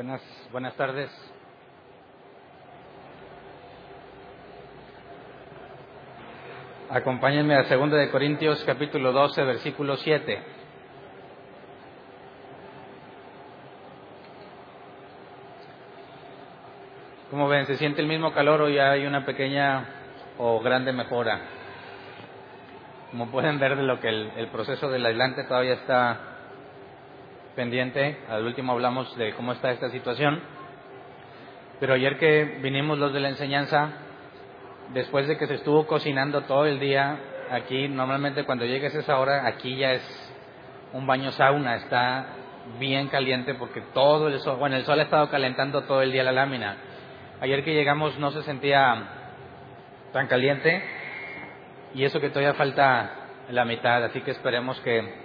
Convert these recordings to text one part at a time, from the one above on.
Buenas, buenas tardes. Acompáñenme a 2 de Corintios capítulo 12, versículo 7. Como ven, se siente el mismo calor o ya hay una pequeña o grande mejora. Como pueden ver de lo que el, proceso del aislante todavía está pendiente. Al último hablamos de cómo está esta situación. Pero ayer que vinimos los de la enseñanza, después de que se estuvo cocinando todo el día, aquí normalmente cuando llegues esa hora, aquí ya es un baño sauna, está bien caliente porque todo el sol, bueno, el sol ha estado calentando todo el día la lámina. Ayer que llegamos no se sentía tan caliente y eso que todavía falta la mitad, así que esperemos que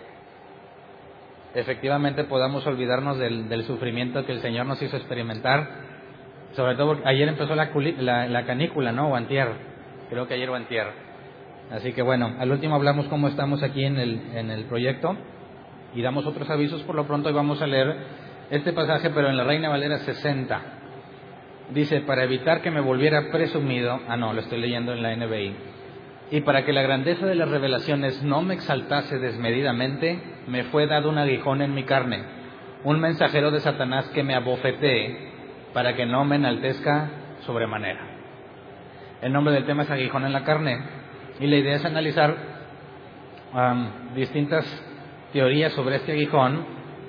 efectivamente podamos olvidarnos del, sufrimiento que el Señor nos hizo experimentar. Sobre todo porque ayer empezó la, la, canícula, ¿no? O antier. Creo que ayer o antier. Así que bueno, al último hablamos cómo estamos aquí en el, en el proyecto y damos otros avisos por lo pronto y vamos a leer este pasaje, pero en la Reina Valera 60. Dice, para evitar que me volviera presumido, ah no, lo estoy leyendo en la NBI, y para que la grandeza de las revelaciones no me exaltase desmedidamente, me fue dado un aguijón en mi carne, un mensajero de Satanás que me abofetee para que no me enaltezca sobremanera. El nombre del tema es aguijón en la carne y la idea es analizar distintas teorías sobre este aguijón,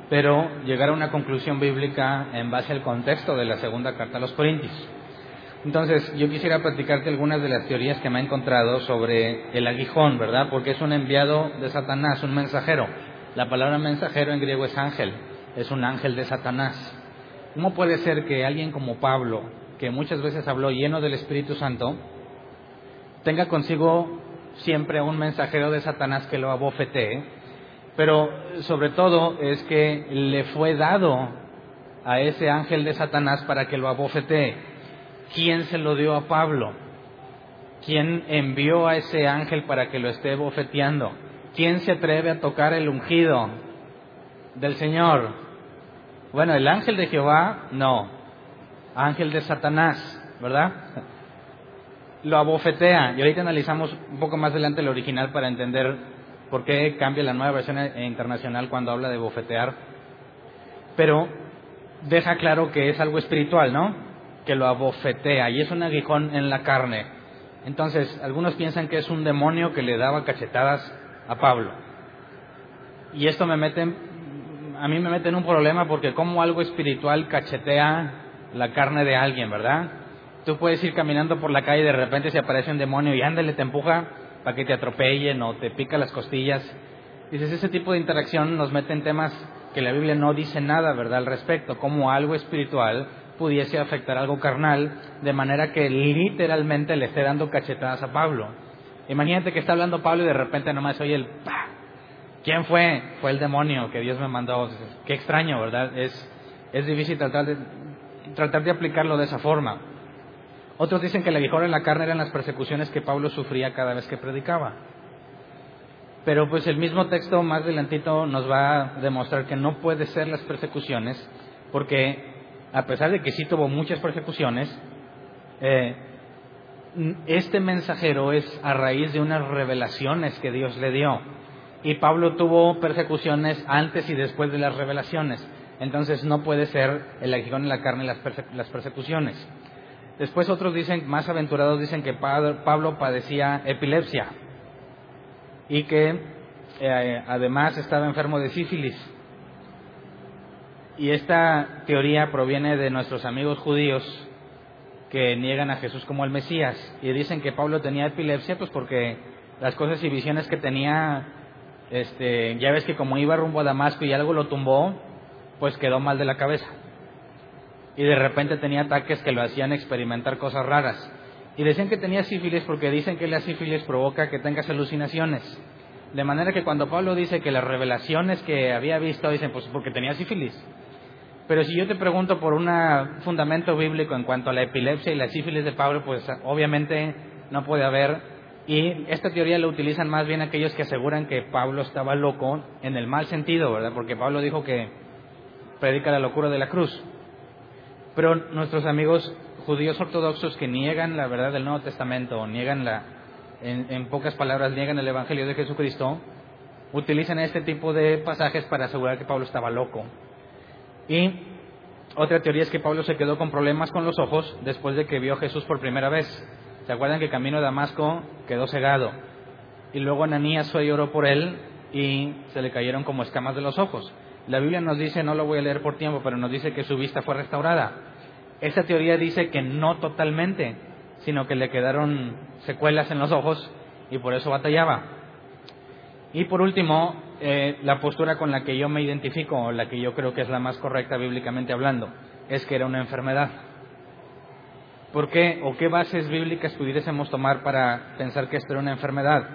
pero llegar a una conclusión bíblica en base al contexto de la segunda carta a los Corintios. Entonces, yo quisiera platicarte algunas de las teorías que me he encontrado sobre el aguijón, ¿verdad? Porque es un enviado de Satanás, un mensajero. La palabra mensajero en griego es ángel, es un ángel de Satanás. ¿Cómo puede ser que alguien como Pablo, que muchas veces habló lleno del Espíritu Santo, tenga consigo siempre un mensajero de Satanás que lo abofetee? Pero sobre todo es que le fue dado a ese ángel de Satanás para que lo abofetee ¿Quién se lo dio a Pablo? ¿Quién envió a ese ángel para que lo esté bofeteando? ¿Quién se atreve a tocar el ungido del Señor? Bueno, el ángel de Jehová, no. Ángel de Satanás, ¿verdad? Lo abofetea. Y ahorita analizamos un poco más adelante el original para entender por qué cambia la nueva versión internacional cuando habla de bofetear. Pero deja claro que es algo espiritual, ¿no? Que lo abofetea y es un aguijón en la carne. Entonces, algunos piensan que es un demonio que le daba cachetadas a Pablo. Y esto me mete, a mí me mete en un problema porque como algo espiritual cachetea la carne de alguien, ¿verdad? Tú puedes ir caminando por la calle y de repente se aparece un demonio y ándale, te empuja para que te atropellen o te pica las costillas. Dices, ese tipo de interacción nos mete en temas que la Biblia no dice nada, ¿verdad?, al respecto, como algo espiritual pudiese afectar algo carnal, de manera que literalmente le esté dando cachetadas a Pablo. Imagínate que está hablando Pablo y de repente nomás oye el ¡pah! ¿Quién fue? Fue el demonio que Dios me mandó. Qué extraño, ¿verdad? Es, es difícil tratar de, tratar de aplicarlo de esa forma. Otros dicen que el aguijón en la carne eran las persecuciones que Pablo sufría cada vez que predicaba. Pero pues el mismo texto más adelantito nos va a demostrar que no puede ser las persecuciones porque a pesar de que sí tuvo muchas persecuciones, eh, este mensajero es a raíz de unas revelaciones que Dios le dio. Y Pablo tuvo persecuciones antes y después de las revelaciones. Entonces no puede ser el aguijón en la carne las, las persecuciones. Después otros dicen, más aventurados dicen que Pablo padecía epilepsia y que eh, además estaba enfermo de sífilis y esta teoría proviene de nuestros amigos judíos que niegan a Jesús como el Mesías y dicen que Pablo tenía epilepsia pues porque las cosas y visiones que tenía este, ya ves que como iba rumbo a Damasco y algo lo tumbó, pues quedó mal de la cabeza. Y de repente tenía ataques que lo hacían experimentar cosas raras. Y decían que tenía sífilis porque dicen que la sífilis provoca que tengas alucinaciones. De manera que cuando Pablo dice que las revelaciones que había visto, dicen, pues porque tenía sífilis. Pero si yo te pregunto por un fundamento bíblico en cuanto a la epilepsia y la sífilis de Pablo, pues obviamente no puede haber. Y esta teoría la utilizan más bien aquellos que aseguran que Pablo estaba loco en el mal sentido, ¿verdad? Porque Pablo dijo que predica la locura de la cruz. Pero nuestros amigos judíos ortodoxos que niegan la verdad del Nuevo Testamento, o niegan la, en, pocas palabras, niegan el Evangelio de Jesucristo, utilizan este tipo de pasajes para asegurar que Pablo estaba loco. Y otra teoría es que Pablo se quedó con problemas con los ojos después de que vio a Jesús por primera vez. ¿Se acuerdan que camino a Damasco quedó cegado? Y luego Ananías fue y oró por él y se le cayeron como escamas de los ojos. La Biblia nos dice, no lo voy a leer por tiempo, pero nos dice que su vista fue restaurada. Esa teoría dice que no totalmente, sino que le quedaron secuelas en los ojos y por eso batallaba. Y por último, eh, la postura con la que yo me identifico, o la que yo creo que es la más correcta bíblicamente hablando, es que era una enfermedad. ¿Por qué o qué bases bíblicas pudiésemos tomar para pensar que esto era una enfermedad?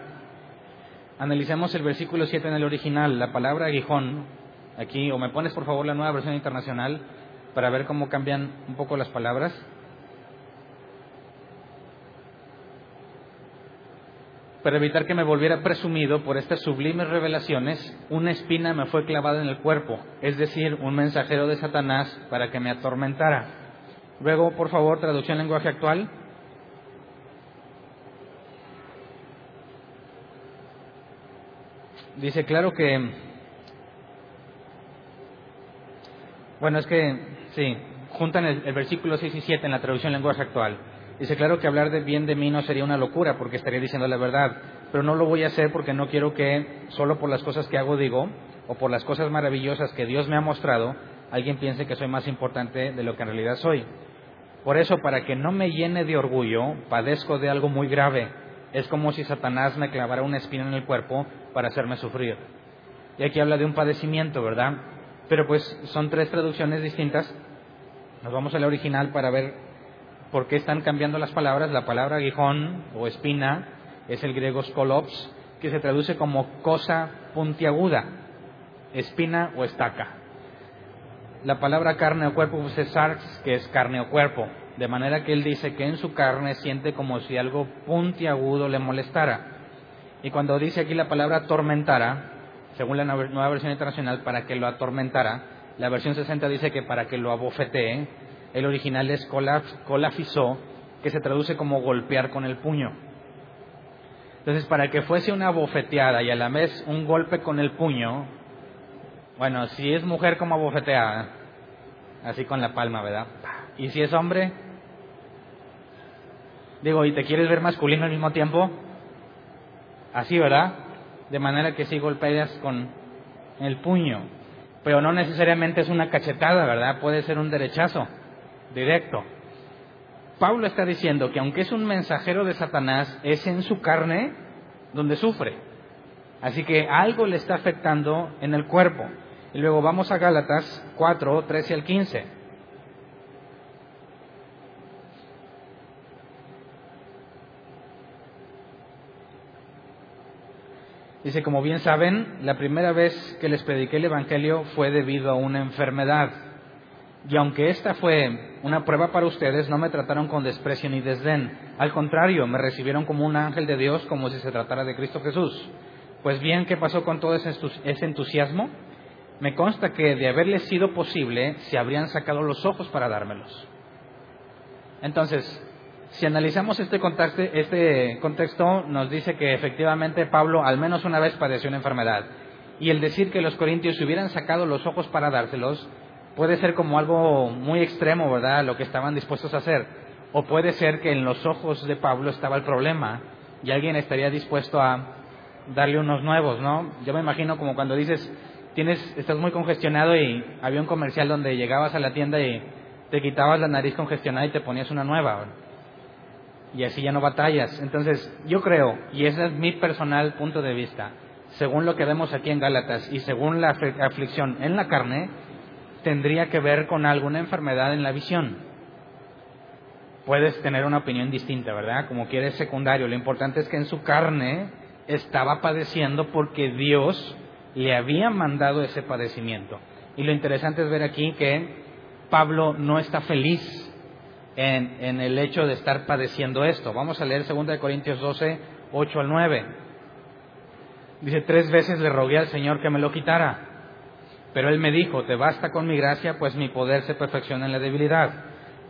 Analicemos el versículo 7 en el original. La palabra aguijón, aquí, o me pones por favor la nueva versión internacional para ver cómo cambian un poco las palabras. Para evitar que me volviera presumido por estas sublimes revelaciones, una espina me fue clavada en el cuerpo, es decir, un mensajero de Satanás para que me atormentara. Luego, por favor, traducción lenguaje actual. Dice, claro que... Bueno, es que, sí, juntan el, versículo 6 y 7 en la traducción lenguaje actual. Dice, claro que hablar de bien de mí no sería una locura porque estaría diciendo la verdad, pero no lo voy a hacer porque no quiero que solo por las cosas que hago digo o por las cosas maravillosas que Dios me ha mostrado, alguien piense que soy más importante de lo que en realidad soy. Por eso, para que no me llene de orgullo, padezco de algo muy grave. Es como si Satanás me clavara una espina en el cuerpo para hacerme sufrir. Y aquí habla de un padecimiento, ¿verdad? Pero pues son tres traducciones distintas. Nos vamos a la original para ver ¿Por qué están cambiando las palabras? La palabra aguijón o espina es el griego skolops, que se traduce como cosa puntiaguda, espina o estaca. La palabra carne o cuerpo pues, es sarx, que es carne o cuerpo, de manera que él dice que en su carne siente como si algo puntiagudo le molestara. Y cuando dice aquí la palabra atormentara, según la nueva versión internacional, para que lo atormentara, la versión 60 dice que para que lo abofetee, el original es colafizó, que se traduce como golpear con el puño. Entonces, para que fuese una bofeteada y a la vez un golpe con el puño, bueno, si es mujer como bofeteada, así con la palma, ¿verdad? Y si es hombre, digo, ¿y te quieres ver masculino al mismo tiempo? Así, ¿verdad? De manera que sí golpeas con el puño, pero no necesariamente es una cachetada, ¿verdad? Puede ser un derechazo directo. Pablo está diciendo que aunque es un mensajero de Satanás, es en su carne donde sufre. Así que algo le está afectando en el cuerpo. Y luego vamos a Gálatas 4, 13 al 15. Dice, como bien saben, la primera vez que les prediqué el Evangelio fue debido a una enfermedad. Y aunque esta fue una prueba para ustedes, no me trataron con desprecio ni desdén. Al contrario, me recibieron como un ángel de Dios, como si se tratara de Cristo Jesús. Pues bien, ¿qué pasó con todo ese entusiasmo? Me consta que de haberles sido posible, se habrían sacado los ojos para dármelos. Entonces, si analizamos este contexto, este contexto, nos dice que efectivamente Pablo al menos una vez padeció una enfermedad. Y el decir que los corintios hubieran sacado los ojos para dárselos puede ser como algo muy extremo, ¿verdad? Lo que estaban dispuestos a hacer. O puede ser que en los ojos de Pablo estaba el problema y alguien estaría dispuesto a darle unos nuevos, ¿no? Yo me imagino como cuando dices, tienes, estás muy congestionado y había un comercial donde llegabas a la tienda y te quitabas la nariz congestionada y te ponías una nueva. Y así ya no batallas. Entonces, yo creo, y ese es mi personal punto de vista, según lo que vemos aquí en Gálatas y según la aflicción en la carne, tendría que ver con alguna enfermedad en la visión. Puedes tener una opinión distinta, ¿verdad? Como quieres secundario. Lo importante es que en su carne estaba padeciendo porque Dios le había mandado ese padecimiento. Y lo interesante es ver aquí que Pablo no está feliz en, el hecho de estar padeciendo esto. Vamos a leer 2 Corintios 12, 8 al 9. Dice, tres veces le rogué al Señor que me lo quitara, pero Él me dijo, te basta con mi gracia, pues mi poder se perfecciona en la debilidad.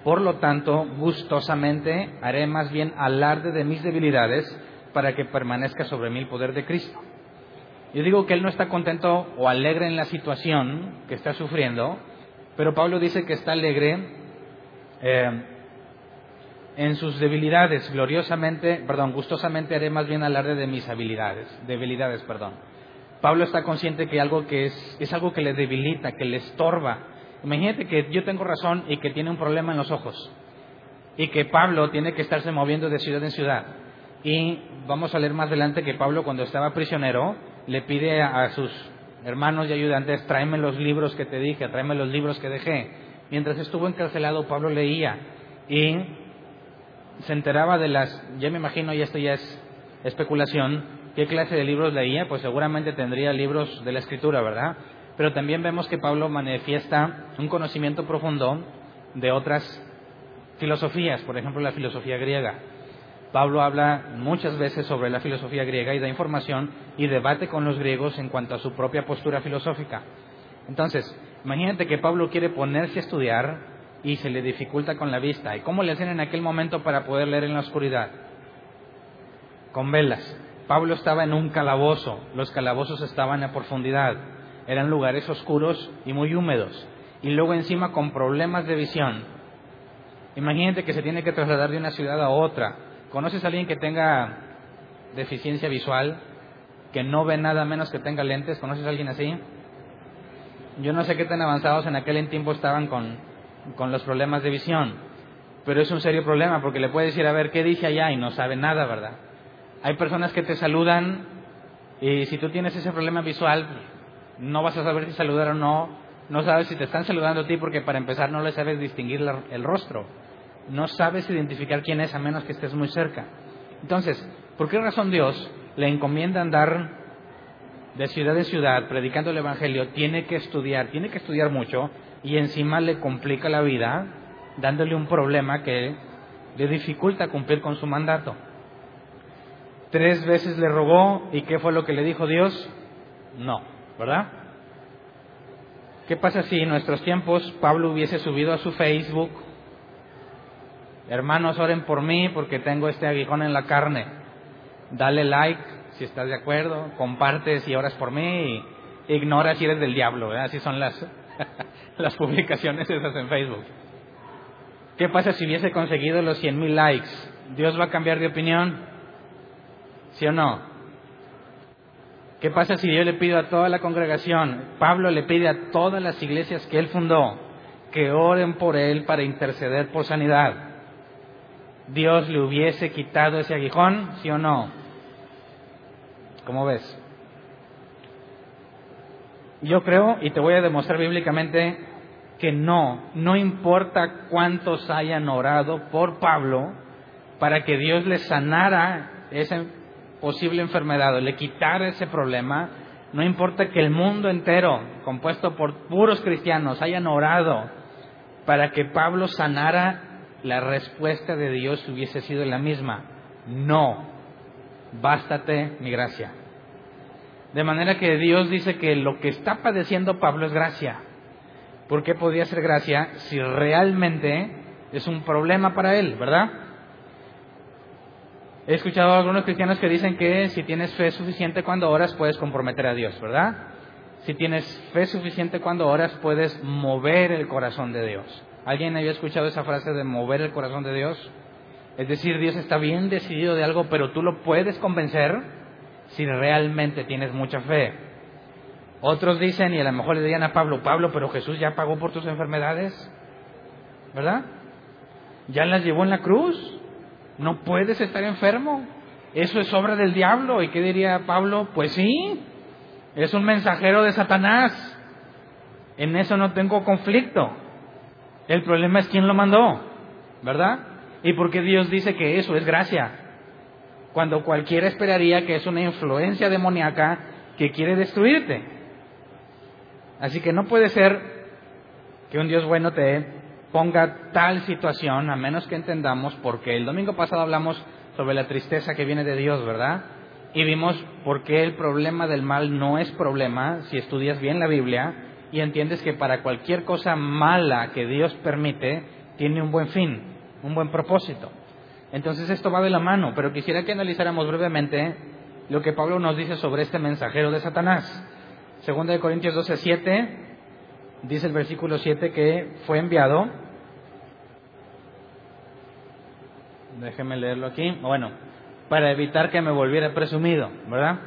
Por lo tanto, gustosamente haré más bien alarde de mis debilidades para que permanezca sobre mí el poder de Cristo. Yo digo que Él no está contento o alegre en la situación que está sufriendo, pero Pablo dice que está alegre eh, en sus debilidades, gloriosamente, perdón, gustosamente haré más bien alarde de mis habilidades, debilidades, perdón. Pablo está consciente que algo que es, es algo que le debilita, que le estorba. Imagínate que yo tengo razón y que tiene un problema en los ojos. Y que Pablo tiene que estarse moviendo de ciudad en ciudad. Y vamos a leer más adelante que Pablo cuando estaba prisionero le pide a, sus hermanos y ayudantes, tráeme los libros que te dije, tráeme los libros que dejé. Mientras estuvo encarcelado, Pablo leía y se enteraba de las, ya me imagino, y esto ya es especulación, qué clase de libros leía, pues seguramente tendría libros de la escritura, ¿verdad? Pero también vemos que Pablo manifiesta un conocimiento profundo de otras filosofías, por ejemplo la filosofía griega. Pablo habla muchas veces sobre la filosofía griega y da información y debate con los griegos en cuanto a su propia postura filosófica. Entonces, imagínate que Pablo quiere ponerse a estudiar y se le dificulta con la vista. ¿Y cómo le hacen en aquel momento para poder leer en la oscuridad? Con velas. Pablo estaba en un calabozo, los calabozos estaban a profundidad, eran lugares oscuros y muy húmedos, y luego encima con problemas de visión. Imagínate que se tiene que trasladar de una ciudad a otra. ¿Conoces a alguien que tenga deficiencia visual, que no ve nada menos que tenga lentes? ¿Conoces a alguien así? Yo no sé qué tan avanzados en aquel tiempo estaban con, con los problemas de visión. Pero es un serio problema porque le puedes decir, a ver, ¿qué dice allá? Y no sabe nada, ¿verdad? Hay personas que te saludan y si tú tienes ese problema visual, no vas a saber si saludar o no. No sabes si te están saludando a ti porque para empezar no le sabes distinguir el rostro. No sabes identificar quién es a menos que estés muy cerca. Entonces, ¿por qué razón Dios le encomienda andar de ciudad en ciudad predicando el Evangelio? Tiene que estudiar, tiene que estudiar mucho y encima le complica la vida dándole un problema que le dificulta cumplir con su mandato. Tres veces le rogó y ¿qué fue lo que le dijo Dios? No, ¿verdad? ¿Qué pasa si en nuestros tiempos Pablo hubiese subido a su Facebook, hermanos oren por mí porque tengo este aguijón en la carne, dale like si estás de acuerdo, comparte si oras por mí, y ignora si eres del diablo, así son las, las publicaciones esas en Facebook. ¿Qué pasa si hubiese conseguido los 100.000 likes? ¿Dios va a cambiar de opinión? ¿Sí o no? ¿Qué pasa si yo le pido a toda la congregación, Pablo le pide a todas las iglesias que él fundó, que oren por él para interceder por sanidad? ¿Dios le hubiese quitado ese aguijón? ¿Sí o no? ¿Cómo ves? Yo creo, y te voy a demostrar bíblicamente, que no, no importa cuántos hayan orado por Pablo para que Dios le sanara esa posible enfermedad o le quitara ese problema, no importa que el mundo entero, compuesto por puros cristianos, hayan orado para que Pablo sanara, la respuesta de Dios hubiese sido la misma. No, bástate mi gracia. De manera que Dios dice que lo que está padeciendo Pablo es gracia. ¿Por qué podría ser gracia si realmente es un problema para él, verdad? He escuchado a algunos cristianos que dicen que si tienes fe suficiente cuando oras puedes comprometer a Dios, ¿verdad? Si tienes fe suficiente cuando oras puedes mover el corazón de Dios. ¿Alguien había escuchado esa frase de mover el corazón de Dios? Es decir, Dios está bien decidido de algo, pero tú lo puedes convencer si realmente tienes mucha fe. Otros dicen, y a lo mejor le dirían a Pablo, Pablo, pero Jesús ya pagó por tus enfermedades, ¿verdad? Ya las llevó en la cruz, no puedes estar enfermo, eso es obra del diablo. ¿Y qué diría Pablo? Pues sí, Es un mensajero de Satanás. En eso no tengo conflicto. El problema es quién lo mandó, ¿verdad? Y por qué Dios dice que eso es gracia. Cuando cualquiera esperaría que es una influencia demoníaca que quiere destruirte. Así que no puede ser que un Dios bueno te ponga tal situación, a menos que entendamos, porque el domingo pasado hablamos sobre la tristeza que viene de Dios, ¿verdad? Y vimos por qué el problema del mal no es problema si estudias bien la Biblia y entiendes que para cualquier cosa mala que Dios permite, tiene un buen fin, un buen propósito. Entonces esto va de la mano, pero quisiera que analizáramos brevemente lo que Pablo nos dice sobre este mensajero de Satanás. Segunda de Corintios 12, 7, dice el versículo 7 que fue enviado. Déjeme leerlo aquí. Bueno, para evitar que me volviera presumido, ¿verdad?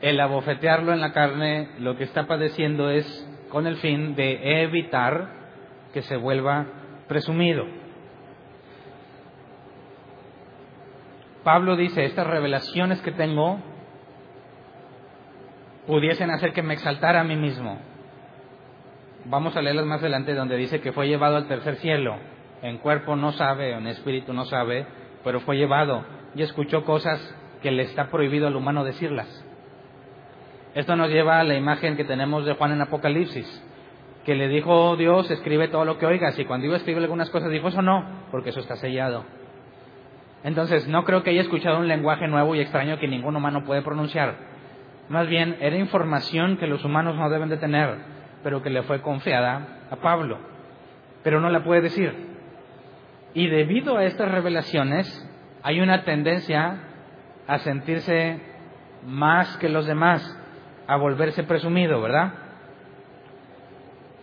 El abofetearlo en la carne lo que está padeciendo es con el fin de evitar que se vuelva presumido. Pablo dice, estas revelaciones que tengo pudiesen hacer que me exaltara a mí mismo. Vamos a leerlas más adelante donde dice que fue llevado al tercer cielo. En cuerpo no sabe, en espíritu no sabe, pero fue llevado y escuchó cosas que le está prohibido al humano decirlas. Esto nos lleva a la imagen que tenemos de Juan en Apocalipsis, que le dijo Dios, escribe todo lo que oigas, y cuando iba a escribir algunas cosas dijo eso no, porque eso está sellado. Entonces, no creo que haya escuchado un lenguaje nuevo y extraño que ningún humano puede pronunciar. Más bien, era información que los humanos no deben de tener, pero que le fue confiada a Pablo. Pero no la puede decir. Y debido a estas revelaciones, hay una tendencia a sentirse más que los demás, a volverse presumido, ¿verdad?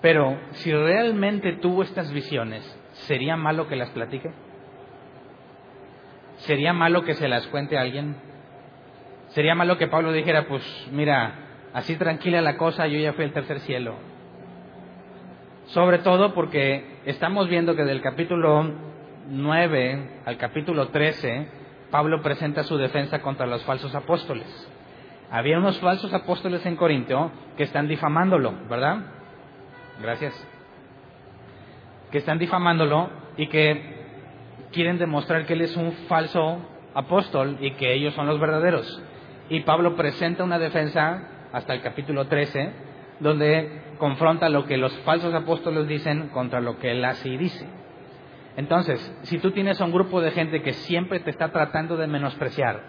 Pero si realmente tuvo estas visiones, ¿sería malo que las platique? ¿Sería malo que se las cuente a alguien? Sería malo que Pablo dijera, pues mira, así tranquila la cosa, yo ya fui al tercer cielo. Sobre todo porque estamos viendo que del capítulo 9 al capítulo 13, Pablo presenta su defensa contra los falsos apóstoles. Había unos falsos apóstoles en Corinto que están difamándolo, ¿verdad? Gracias. Que están difamándolo y que quieren demostrar que él es un falso apóstol y que ellos son los verdaderos. Y Pablo presenta una defensa hasta el capítulo 13, donde confronta lo que los falsos apóstoles dicen contra lo que él y dice. Entonces, si tú tienes a un grupo de gente que siempre te está tratando de menospreciar,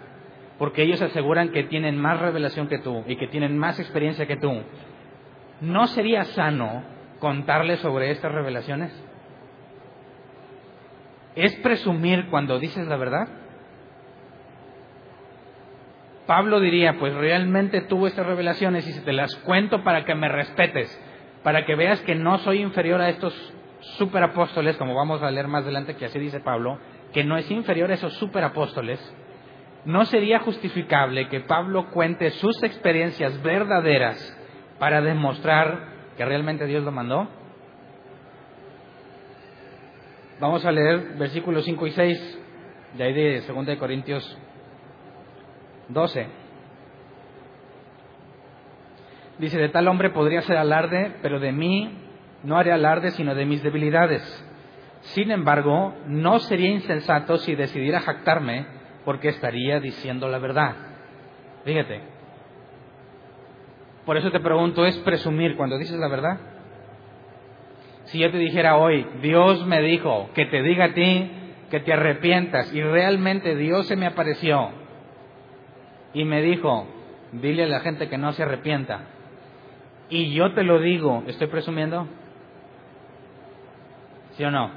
porque ellos aseguran que tienen más revelación que tú y que tienen más experiencia que tú, ¿no sería sano contarles sobre estas revelaciones? ¿Es presumir cuando dices la verdad? Pablo diría, pues realmente tuvo estas revelaciones y si te las cuento para que me respetes, para que veas que no soy inferior a estos superapóstoles, como vamos a leer más adelante que así dice Pablo, que no es inferior a esos superapóstoles, ¿no sería justificable que Pablo cuente sus experiencias verdaderas para demostrar que realmente Dios lo mandó? Vamos a leer versículos 5 y 6 de ahí de 2 de Corintios 12. Dice, de tal hombre podría ser alarde, pero de mí no haré alarde sino de mis debilidades. Sin embargo, no sería insensato si decidiera jactarme porque estaría diciendo la verdad. Fíjate. Por eso te pregunto, ¿es presumir cuando dices la verdad? Si yo te dijera hoy, Dios me dijo que te diga a ti que te arrepientas y realmente Dios se me apareció y me dijo, dile a la gente que no se arrepienta. Y yo te lo digo, ¿estoy presumiendo? ¿Sí o no?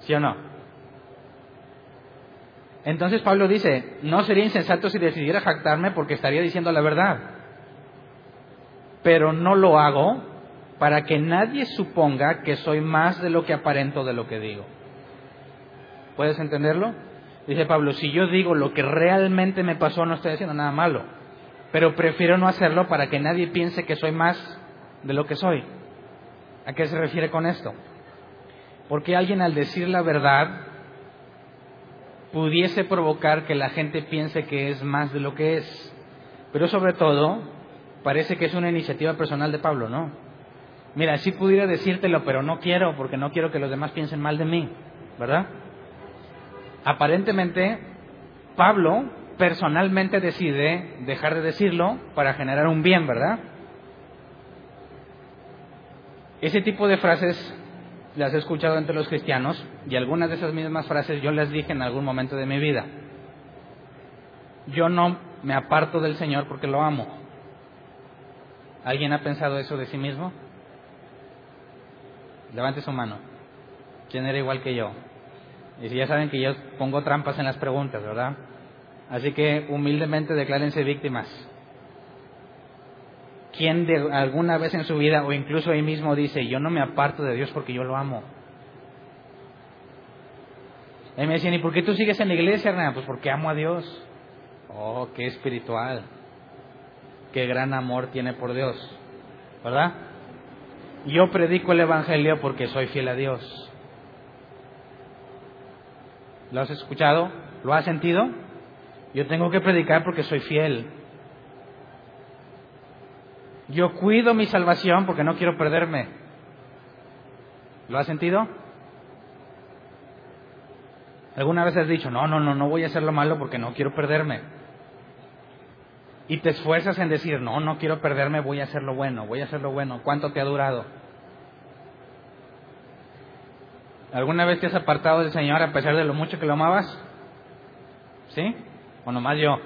¿Sí o no? Entonces Pablo dice, no sería insensato si decidiera jactarme porque estaría diciendo la verdad. Pero no lo hago para que nadie suponga que soy más de lo que aparento de lo que digo. ¿Puedes entenderlo? Dice Pablo, si yo digo lo que realmente me pasó, no estoy haciendo nada malo, pero prefiero no hacerlo para que nadie piense que soy más de lo que soy. ¿A qué se refiere con esto? Porque alguien al decir la verdad pudiese provocar que la gente piense que es más de lo que es. Pero sobre todo, parece que es una iniciativa personal de Pablo, ¿no? Mira, sí pudiera decírtelo, pero no quiero, porque no quiero que los demás piensen mal de mí, ¿verdad? Aparentemente, Pablo personalmente decide dejar de decirlo para generar un bien, ¿verdad? Ese tipo de frases las he escuchado entre los cristianos y algunas de esas mismas frases yo las dije en algún momento de mi vida. Yo no me aparto del Señor porque lo amo. ¿Alguien ha pensado eso de sí mismo? Levante su mano. ¿Quién era igual que yo? Y si ya saben que yo pongo trampas en las preguntas, ¿verdad? Así que humildemente declárense víctimas. ¿Quién de alguna vez en su vida o incluso ahí mismo dice, yo no me aparto de Dios porque yo lo amo? Y me decían, ¿y por qué tú sigues en la iglesia, Hernán? Pues porque amo a Dios. Oh, qué espiritual. Qué gran amor tiene por Dios. ¿Verdad? Yo predico el Evangelio porque soy fiel a Dios. ¿Lo has escuchado? ¿Lo has sentido? Yo tengo que predicar porque soy fiel. Yo cuido mi salvación porque no quiero perderme. ¿Lo has sentido? ¿Alguna vez has dicho, no, no, no, no voy a hacer lo malo porque no quiero perderme? Y te esfuerzas en decir, no, no quiero perderme, voy a hacer lo bueno, voy a hacer lo bueno. ¿Cuánto te ha durado? ¿Alguna vez te has apartado del Señor a pesar de lo mucho que lo amabas? ¿Sí? ¿O nomás yo?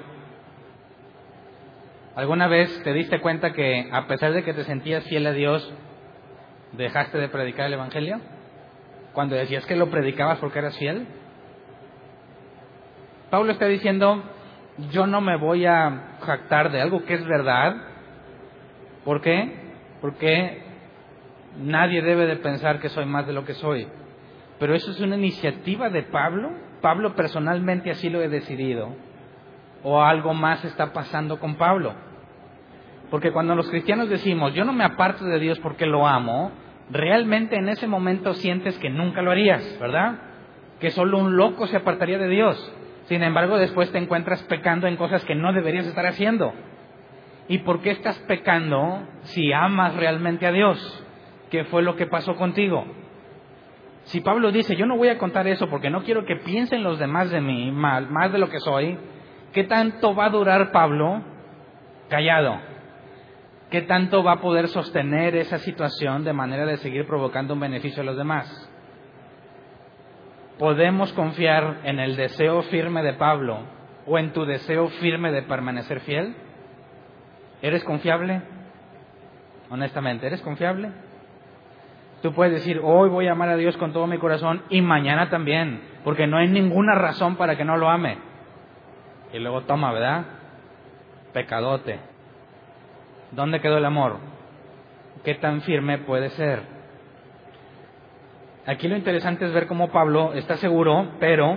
¿Alguna vez te diste cuenta que a pesar de que te sentías fiel a Dios, dejaste de predicar el Evangelio? Cuando decías que lo predicabas porque eras fiel. Pablo está diciendo, yo no me voy a jactar de algo que es verdad. ¿Por qué? Porque nadie debe de pensar que soy más de lo que soy. Pero eso es una iniciativa de Pablo. Pablo personalmente así lo he decidido. O algo más está pasando con Pablo. Porque cuando los cristianos decimos, yo no me aparto de Dios porque lo amo, realmente en ese momento sientes que nunca lo harías, ¿verdad? Que solo un loco se apartaría de Dios. Sin embargo, después te encuentras pecando en cosas que no deberías estar haciendo. ¿Y por qué estás pecando si amas realmente a Dios? ¿Qué fue lo que pasó contigo? Si Pablo dice, yo no voy a contar eso porque no quiero que piensen los demás de mí mal, más de lo que soy, ¿qué tanto va a durar Pablo callado? ¿Qué tanto va a poder sostener esa situación de manera de seguir provocando un beneficio a los demás? podemos confiar en el deseo firme de Pablo o en tu deseo firme de permanecer fiel? ¿Eres confiable? Honestamente, ¿eres confiable? Tú puedes decir, hoy voy a amar a Dios con todo mi corazón y mañana también, porque no hay ninguna razón para que no lo ame. Y luego toma, ¿verdad? Pecadote. ¿Dónde quedó el amor? ¿Qué tan firme puede ser? Aquí lo interesante es ver cómo Pablo está seguro, pero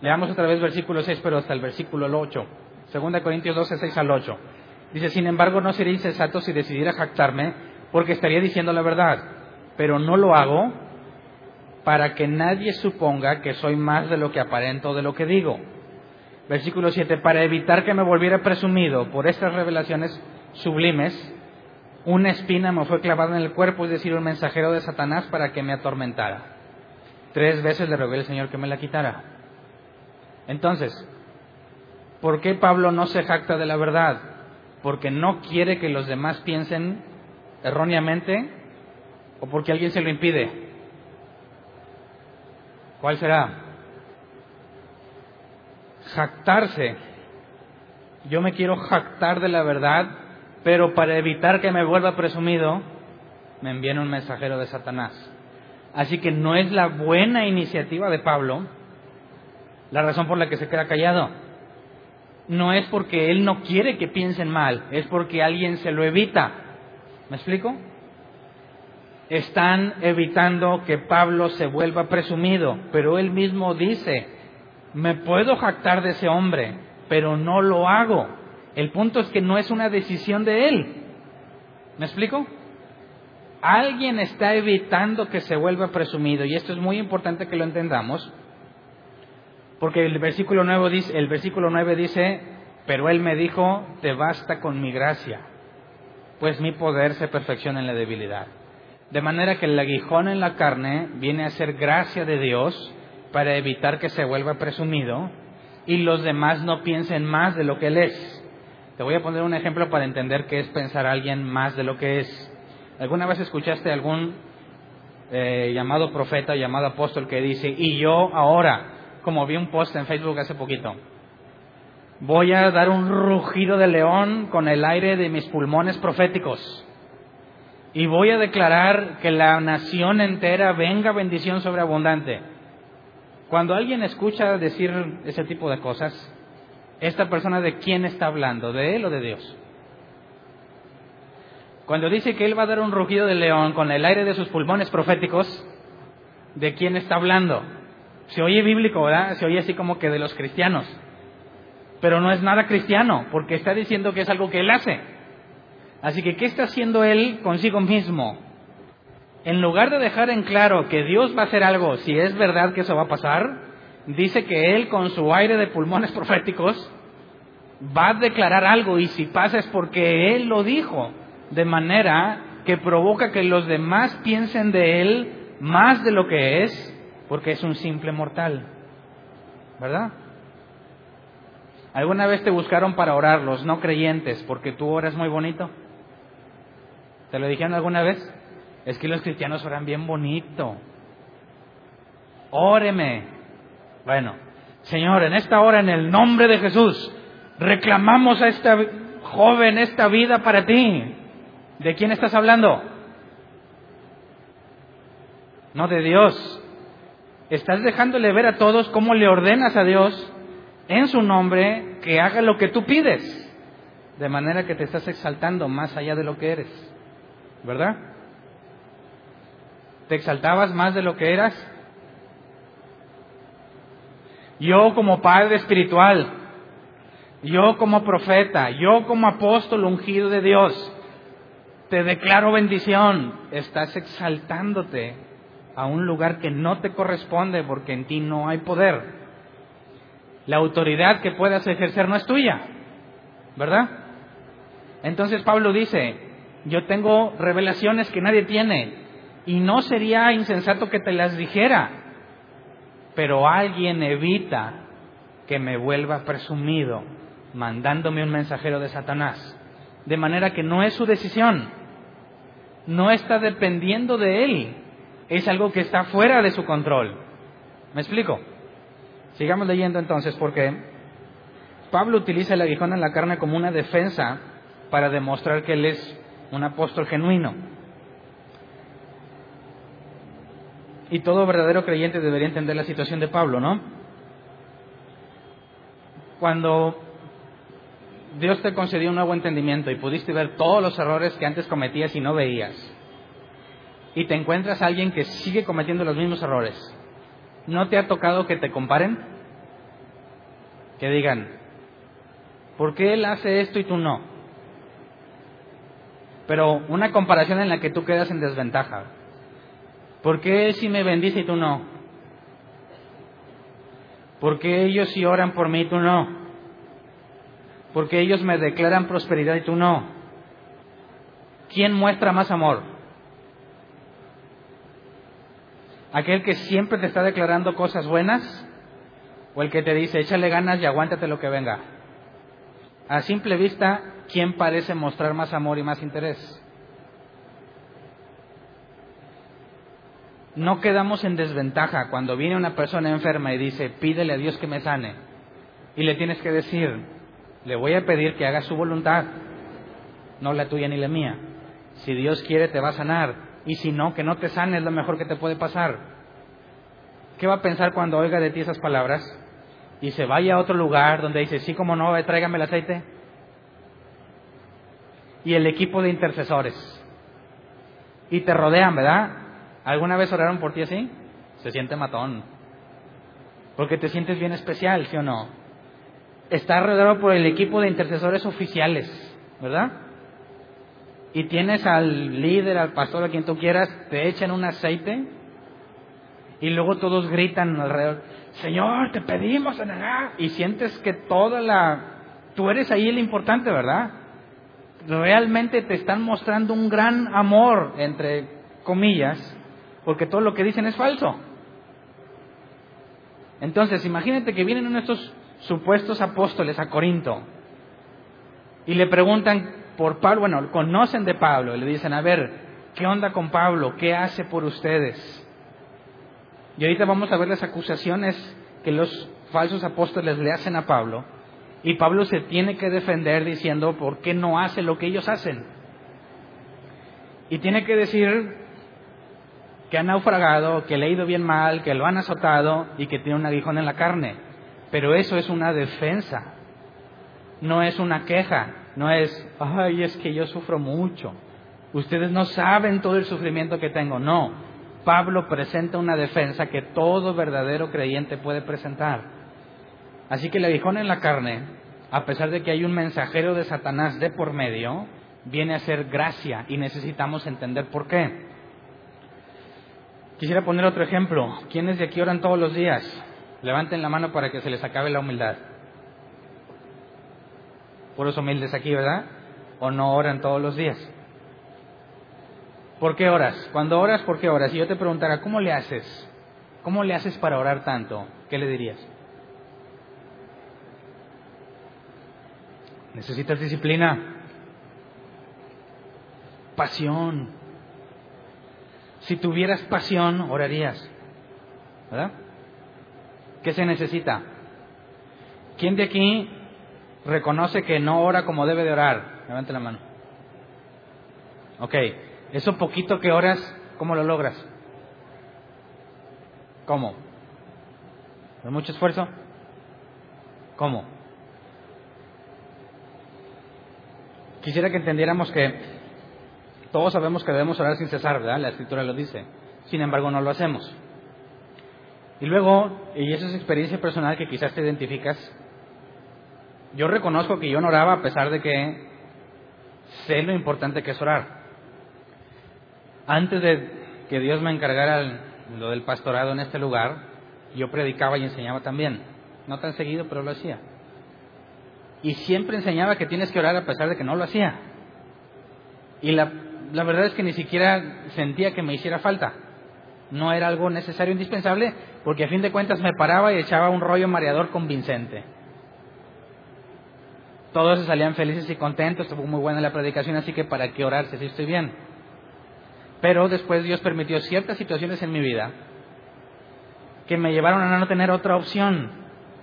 leamos otra vez versículo 6, pero hasta el versículo 8. Segunda Corintios 12, 6 al 8. Dice, sin embargo, no sería insensato si decidiera jactarme, porque estaría diciendo la verdad, pero no lo hago para que nadie suponga que soy más de lo que aparento de lo que digo. Versículo 7, para evitar que me volviera presumido por estas revelaciones sublimes, una espina me fue clavada en el cuerpo, es decir, un mensajero de Satanás para que me atormentara. Tres veces le rogué al Señor que me la quitara. Entonces, ¿por qué Pablo no se jacta de la verdad? ¿Porque no quiere que los demás piensen erróneamente o porque alguien se lo impide? ¿Cuál será? Jactarse. Yo me quiero jactar de la verdad pero para evitar que me vuelva presumido, me envían un mensajero de Satanás. Así que no es la buena iniciativa de Pablo la razón por la que se queda callado. No es porque él no quiere que piensen mal, es porque alguien se lo evita. ¿Me explico? Están evitando que Pablo se vuelva presumido, pero él mismo dice, me puedo jactar de ese hombre, pero no lo hago el punto es que no es una decisión de él. ¿Me explico? Alguien está evitando que se vuelva presumido, y esto es muy importante que lo entendamos, Porque el versículo 9 dice, el versículo 9 dice, pero él me dijo, te basta con mi gracia, pues mi poder se perfecciona en la debilidad. De manera que el aguijón en la carne viene a ser gracia de Dios para evitar que se vuelva presumido y los demás no piensen más de lo que él es. Te voy a poner un ejemplo para entender qué es pensar a alguien más de lo que es. ¿Alguna vez escuchaste algún eh, llamado profeta, llamado apóstol que dice, y yo ahora, como vi un post en Facebook hace poquito, voy a dar un rugido de león con el aire de mis pulmones proféticos? y voy a declarar que la nación entera venga bendición sobreabundante. Cuando alguien escucha decir ese tipo de cosas, esta persona de quién está hablando, de él o de Dios. Cuando dice que él va a dar un rugido de león con el aire de sus pulmones proféticos, ¿de quién está hablando? Se oye bíblico, ¿verdad? Se oye así como que de los cristianos. Pero no es nada cristiano, porque está diciendo que es algo que él hace. Así que, ¿qué está haciendo él consigo mismo? En lugar de dejar en claro que Dios va a hacer algo, si es verdad que eso va a pasar, dice que él con su aire de pulmones proféticos va a declarar algo y si pasa es porque él lo dijo, de manera que provoca que los demás piensen de él más de lo que es, porque es un simple mortal. ¿Verdad? ¿Alguna vez te buscaron para orar los no creyentes porque tú oras muy bonito? ¿Te lo dijeron alguna vez? Es que los cristianos oran bien bonito. Óreme. Bueno, Señor, en esta hora, en el nombre de Jesús, reclamamos a esta joven esta vida para ti. ¿De quién estás hablando? No de Dios. Estás dejándole ver a todos cómo le ordenas a Dios en su nombre que haga lo que tú pides. De manera que te estás exaltando más allá de lo que eres. ¿verdad? ¿Te exaltabas más de lo que eras? Yo como padre espiritual, yo como profeta, yo como apóstol ungido de Dios, te declaro bendición. Estás exaltándote a un lugar que no te corresponde porque en ti no hay poder. La autoridad que puedas ejercer no es tuya, ¿verdad? Entonces Pablo dice, yo tengo revelaciones que nadie tiene y no sería insensato que te las dijera, pero alguien evita que me vuelva presumido mandándome un mensajero de Satanás. De manera que no es su decisión, no está dependiendo de él, es algo que está fuera de su control. ¿Me explico? Sigamos leyendo entonces porque Pablo utiliza el aguijón en la carne como una defensa para demostrar que él es un apóstol genuino. Y todo verdadero creyente debería entender la situación de Pablo, ¿no? Cuando Dios te concedió un nuevo entendimiento y pudiste ver todos los errores que antes cometías y no veías, y te encuentras a alguien que sigue cometiendo los mismos errores, ¿no te ha tocado que te comparen? Que digan, ¿por qué él hace esto y tú no? pero una comparación en la que tú quedas en desventaja. ¿Por qué si me bendice y tú no? ¿Por qué ellos sí oran por mí y tú no? ¿Por qué ellos me declaran prosperidad y tú no? ¿Quién muestra más amor? ¿Aquel que siempre te está declarando cosas buenas? ¿O el que te dice, échale ganas y aguántate lo que venga? A simple vista, ¿quién parece mostrar más amor y más interés? No quedamos en desventaja cuando viene una persona enferma y dice, pídele a Dios que me sane. Y le tienes que decir, le voy a pedir que haga su voluntad, no la tuya ni la mía. Si Dios quiere, te va a sanar. Y si no, que no te sane es lo mejor que te puede pasar. ¿Qué va a pensar cuando oiga de ti esas palabras? y se vaya a otro lugar donde dice, sí, como no, tráigame el aceite. Y el equipo de intercesores. Y te rodean, ¿verdad? ¿Alguna vez oraron por ti así? Se siente matón. Porque te sientes bien especial, ¿sí o no? Estás rodeado por el equipo de intercesores oficiales, ¿verdad? Y tienes al líder, al pastor, a quien tú quieras, te echan un aceite Y luego todos gritan alrededor, Señor, te pedimos en Y sientes que toda la... Tú eres ahí el importante, ¿verdad? Realmente te están mostrando un gran amor, entre comillas, porque todo lo que dicen es falso. Entonces, imagínate que vienen nuestros supuestos apóstoles a Corinto y le preguntan por Pablo, bueno, conocen de Pablo y le dicen, a ver, ¿qué onda con Pablo? ¿Qué hace por ustedes? Y ahorita vamos a ver las acusaciones que los falsos apóstoles le hacen a Pablo. Y Pablo se tiene que defender diciendo por qué no hace lo que ellos hacen. Y tiene que decir que ha naufragado, que le ha ido bien mal, que lo han azotado y que tiene un aguijón en la carne. Pero eso es una defensa, no es una queja, no es, ay, es que yo sufro mucho. Ustedes no saben todo el sufrimiento que tengo. No, Pablo presenta una defensa que todo verdadero creyente puede presentar. Así que el aguijón en la carne, a pesar de que hay un mensajero de Satanás de por medio, viene a ser gracia y necesitamos entender por qué. Quisiera poner otro ejemplo. ¿Quiénes de aquí oran todos los días? Levanten la mano para que se les acabe la humildad. Puros humildes aquí, ¿verdad? ¿O no oran todos los días? ¿Por qué oras? Cuando oras, ¿por qué oras? Si yo te preguntara, ¿cómo le haces? ¿Cómo le haces para orar tanto? ¿Qué le dirías? Necesitas disciplina, pasión, si tuvieras pasión, orarías. ¿Verdad? ¿Qué se necesita? ¿Quién de aquí reconoce que no ora como debe de orar? Levante la mano. Ok, eso poquito que oras, ¿cómo lo logras? ¿Cómo? ¿Con mucho esfuerzo? ¿Cómo? Quisiera que entendiéramos que todos sabemos que debemos orar sin cesar, ¿verdad? La escritura lo dice. Sin embargo, no lo hacemos. Y luego, y eso es experiencia personal que quizás te identificas, yo reconozco que yo no oraba a pesar de que sé lo importante que es orar. Antes de que Dios me encargara lo del pastorado en este lugar, yo predicaba y enseñaba también. No tan seguido, pero lo hacía. Y siempre enseñaba que tienes que orar a pesar de que no lo hacía. Y la la verdad es que ni siquiera sentía que me hiciera falta. No era algo necesario, indispensable, porque a fin de cuentas me paraba y echaba un rollo mareador convincente. Todos se salían felices y contentos, estuvo muy buena la predicación, así que para qué orarse si estoy bien. Pero después Dios permitió ciertas situaciones en mi vida que me llevaron a no tener otra opción.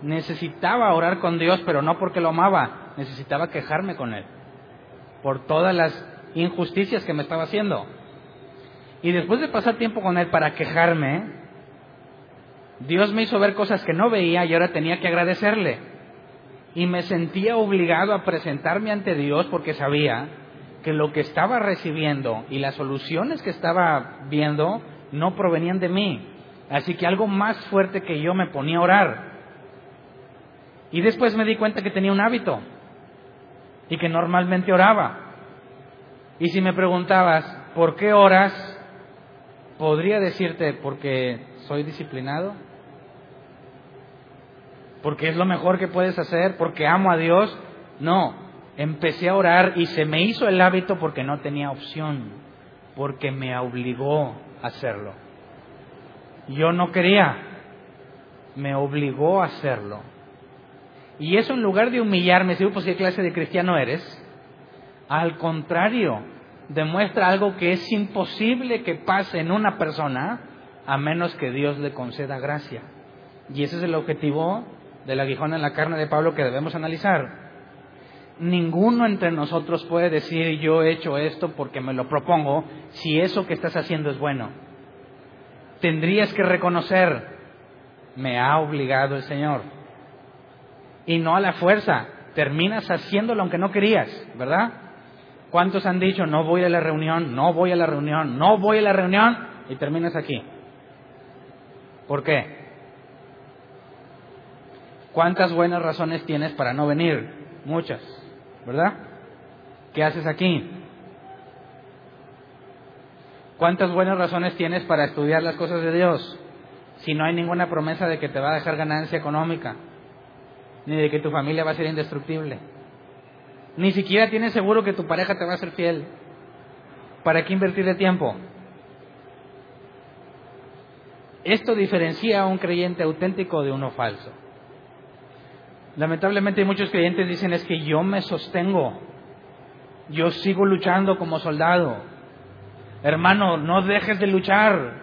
Necesitaba orar con Dios, pero no porque lo amaba, necesitaba quejarme con Él por todas las injusticias que me estaba haciendo. Y después de pasar tiempo con él para quejarme, Dios me hizo ver cosas que no veía y ahora tenía que agradecerle. Y me sentía obligado a presentarme ante Dios porque sabía que lo que estaba recibiendo y las soluciones que estaba viendo no provenían de mí. Así que algo más fuerte que yo me ponía a orar. Y después me di cuenta que tenía un hábito y que normalmente oraba. Y si me preguntabas, ¿por qué oras? Podría decirte, porque soy disciplinado, porque es lo mejor que puedes hacer, porque amo a Dios. No, empecé a orar y se me hizo el hábito porque no tenía opción, porque me obligó a hacerlo. Yo no quería, me obligó a hacerlo. Y eso en lugar de humillarme, si pues qué clase de cristiano eres, al contrario, demuestra algo que es imposible que pase en una persona a menos que Dios le conceda gracia. Y ese es el objetivo del aguijón en la carne de Pablo que debemos analizar. Ninguno entre nosotros puede decir yo he hecho esto porque me lo propongo si eso que estás haciendo es bueno. Tendrías que reconocer, me ha obligado el Señor. Y no a la fuerza, terminas haciéndolo aunque no querías, ¿verdad? ¿Cuántos han dicho, no voy a la reunión, no voy a la reunión, no voy a la reunión? Y terminas aquí. ¿Por qué? ¿Cuántas buenas razones tienes para no venir? Muchas, ¿verdad? ¿Qué haces aquí? ¿Cuántas buenas razones tienes para estudiar las cosas de Dios? si no hay ninguna promesa de que te va a dejar ganancia económica, ni de que tu familia va a ser indestructible? Ni siquiera tienes seguro que tu pareja te va a ser fiel. ¿Para qué invertir de tiempo? Esto diferencia a un creyente auténtico de uno falso. Lamentablemente muchos creyentes dicen es que yo me sostengo, yo sigo luchando como soldado. Hermano, no dejes de luchar.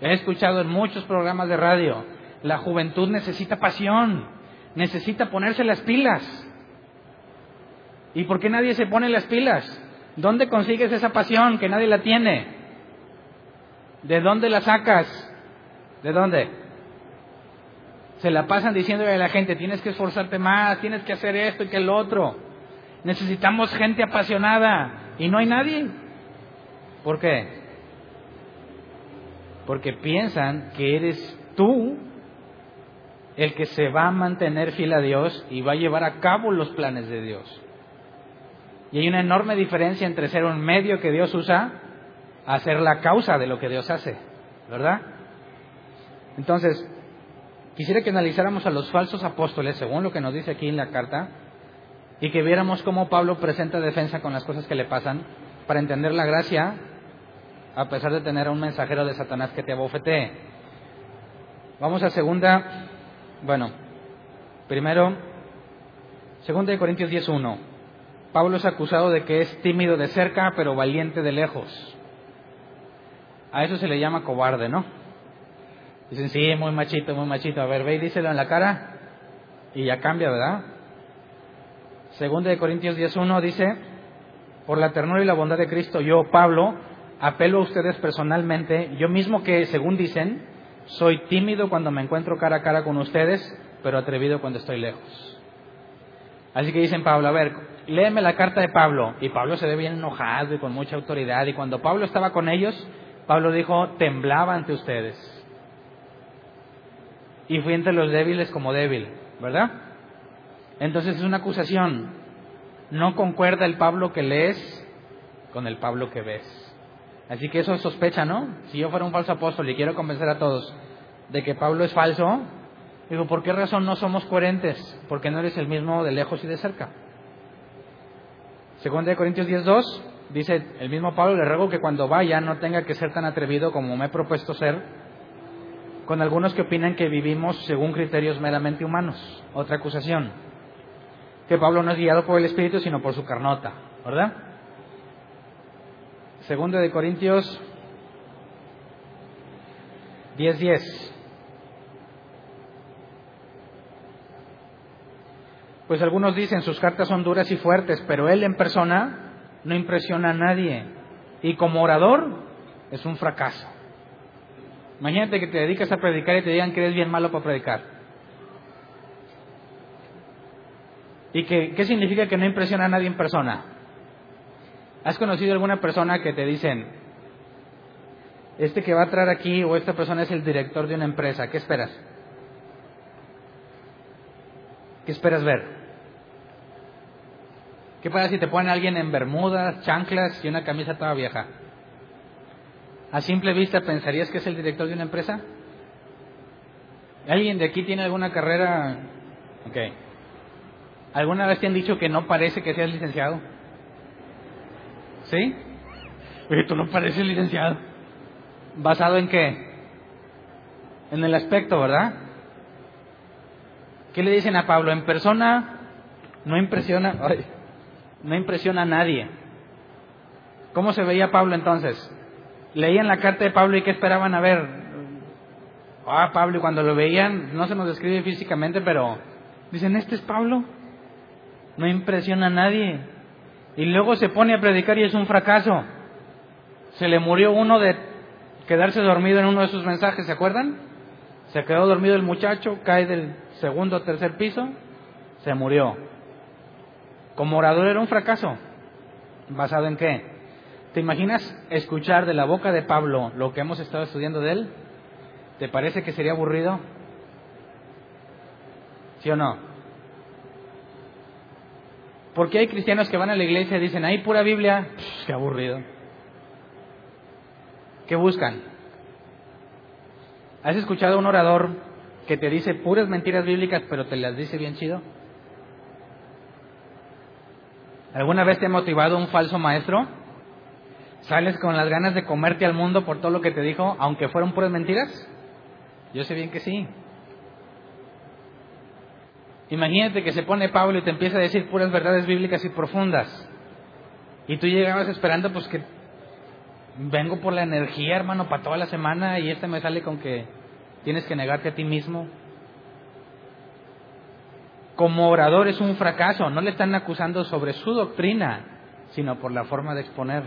He escuchado en muchos programas de radio, la juventud necesita pasión, necesita ponerse las pilas. ¿Y por qué nadie se pone las pilas? ¿Dónde consigues esa pasión que nadie la tiene? ¿De dónde la sacas? ¿De dónde? Se la pasan diciéndole a la gente, tienes que esforzarte más, tienes que hacer esto y que el otro. Necesitamos gente apasionada y no hay nadie. ¿Por qué? Porque piensan que eres tú el que se va a mantener fiel a Dios y va a llevar a cabo los planes de Dios. Y hay una enorme diferencia entre ser un medio que Dios usa a ser la causa de lo que Dios hace, ¿verdad? Entonces, quisiera que analizáramos a los falsos apóstoles, según lo que nos dice aquí en la carta, y que viéramos cómo Pablo presenta defensa con las cosas que le pasan, para entender la gracia, a pesar de tener a un mensajero de Satanás que te abofetee. Vamos a segunda, bueno, primero, segunda de Corintios 10.1. Pablo es acusado de que es tímido de cerca, pero valiente de lejos. A eso se le llama cobarde, ¿no? Dicen, sí, muy machito, muy machito. A ver, ve y díselo en la cara y ya cambia, ¿verdad? Segunda de Corintios 10.1 dice, por la ternura y la bondad de Cristo, yo, Pablo, apelo a ustedes personalmente, yo mismo que, según dicen, soy tímido cuando me encuentro cara a cara con ustedes, pero atrevido cuando estoy lejos. Así que dicen Pablo, a ver, léeme la carta de Pablo. Y Pablo se ve bien enojado y con mucha autoridad. Y cuando Pablo estaba con ellos, Pablo dijo, temblaba ante ustedes y fui entre los débiles como débil, ¿verdad? Entonces es una acusación. No concuerda el Pablo que lees con el Pablo que ves. Así que eso es sospecha, ¿no? Si yo fuera un falso apóstol y quiero convencer a todos de que Pablo es falso, digo, ¿por qué razón no somos coherentes? Porque no eres el mismo de lejos y de cerca. Segunda de Corintios 10.2 dice el mismo Pablo, le ruego que cuando vaya no tenga que ser tan atrevido como me he propuesto ser, con algunos que opinan que vivimos según criterios meramente humanos. Otra acusación. Que Pablo no es guiado por el Espíritu, sino por su carnota, ¿verdad? Segundo de Corintios 10:10. Pues algunos dicen sus cartas son duras y fuertes, pero él en persona no impresiona a nadie y como orador es un fracaso. Imagínate que te dedicas a predicar y te digan que eres bien malo para predicar. ¿Y que, qué significa que no impresiona a nadie en persona? ¿Has conocido alguna persona que te dicen, este que va a entrar aquí o esta persona es el director de una empresa, ¿qué esperas? ¿Qué esperas ver? ¿Qué pasa si te ponen a alguien en bermudas, chanclas y una camisa toda vieja? ¿A simple vista pensarías que es el director de una empresa? ¿Alguien de aquí tiene alguna carrera? Ok. ¿Alguna vez te han dicho que no parece que seas licenciado? ¿Sí? Pero tú no pareces licenciado. ¿Basado en qué? En el aspecto, ¿verdad? ¿Qué le dicen a Pablo? En persona no impresiona, no impresiona a nadie. ¿Cómo se veía Pablo entonces? leían la carta de Pablo y qué esperaban a ver. Ah, Pablo, y cuando lo veían, no se nos describe físicamente, pero dicen, ¿este es Pablo? No impresiona a nadie. Y luego se pone a predicar y es un fracaso. Se le murió uno de quedarse dormido en uno de sus mensajes, ¿se acuerdan? Se quedó dormido el muchacho, cae del segundo o tercer piso, se murió. Como orador era un fracaso. ¿Basado en qué? ¿Te imaginas escuchar de la boca de Pablo lo que hemos estado estudiando de él? ¿Te parece que sería aburrido? ¿Sí o no? Porque hay cristianos que van a la iglesia y dicen, ahí pura Biblia, qué aburrido. ¿Qué buscan? ¿Has escuchado a un orador que te dice puras mentiras bíblicas, pero te las dice bien chido? ¿Alguna vez te ha motivado un falso maestro? ¿Sales con las ganas de comerte al mundo por todo lo que te dijo, aunque fueron puras mentiras? Yo sé bien que sí. Imagínate que se pone Pablo y te empieza a decir puras verdades bíblicas y profundas. Y tú llegabas esperando pues que vengo por la energía, hermano, para toda la semana y este me sale con que tienes que negarte a ti mismo. Como orador es un fracaso, no le están acusando sobre su doctrina, sino por la forma de exponer.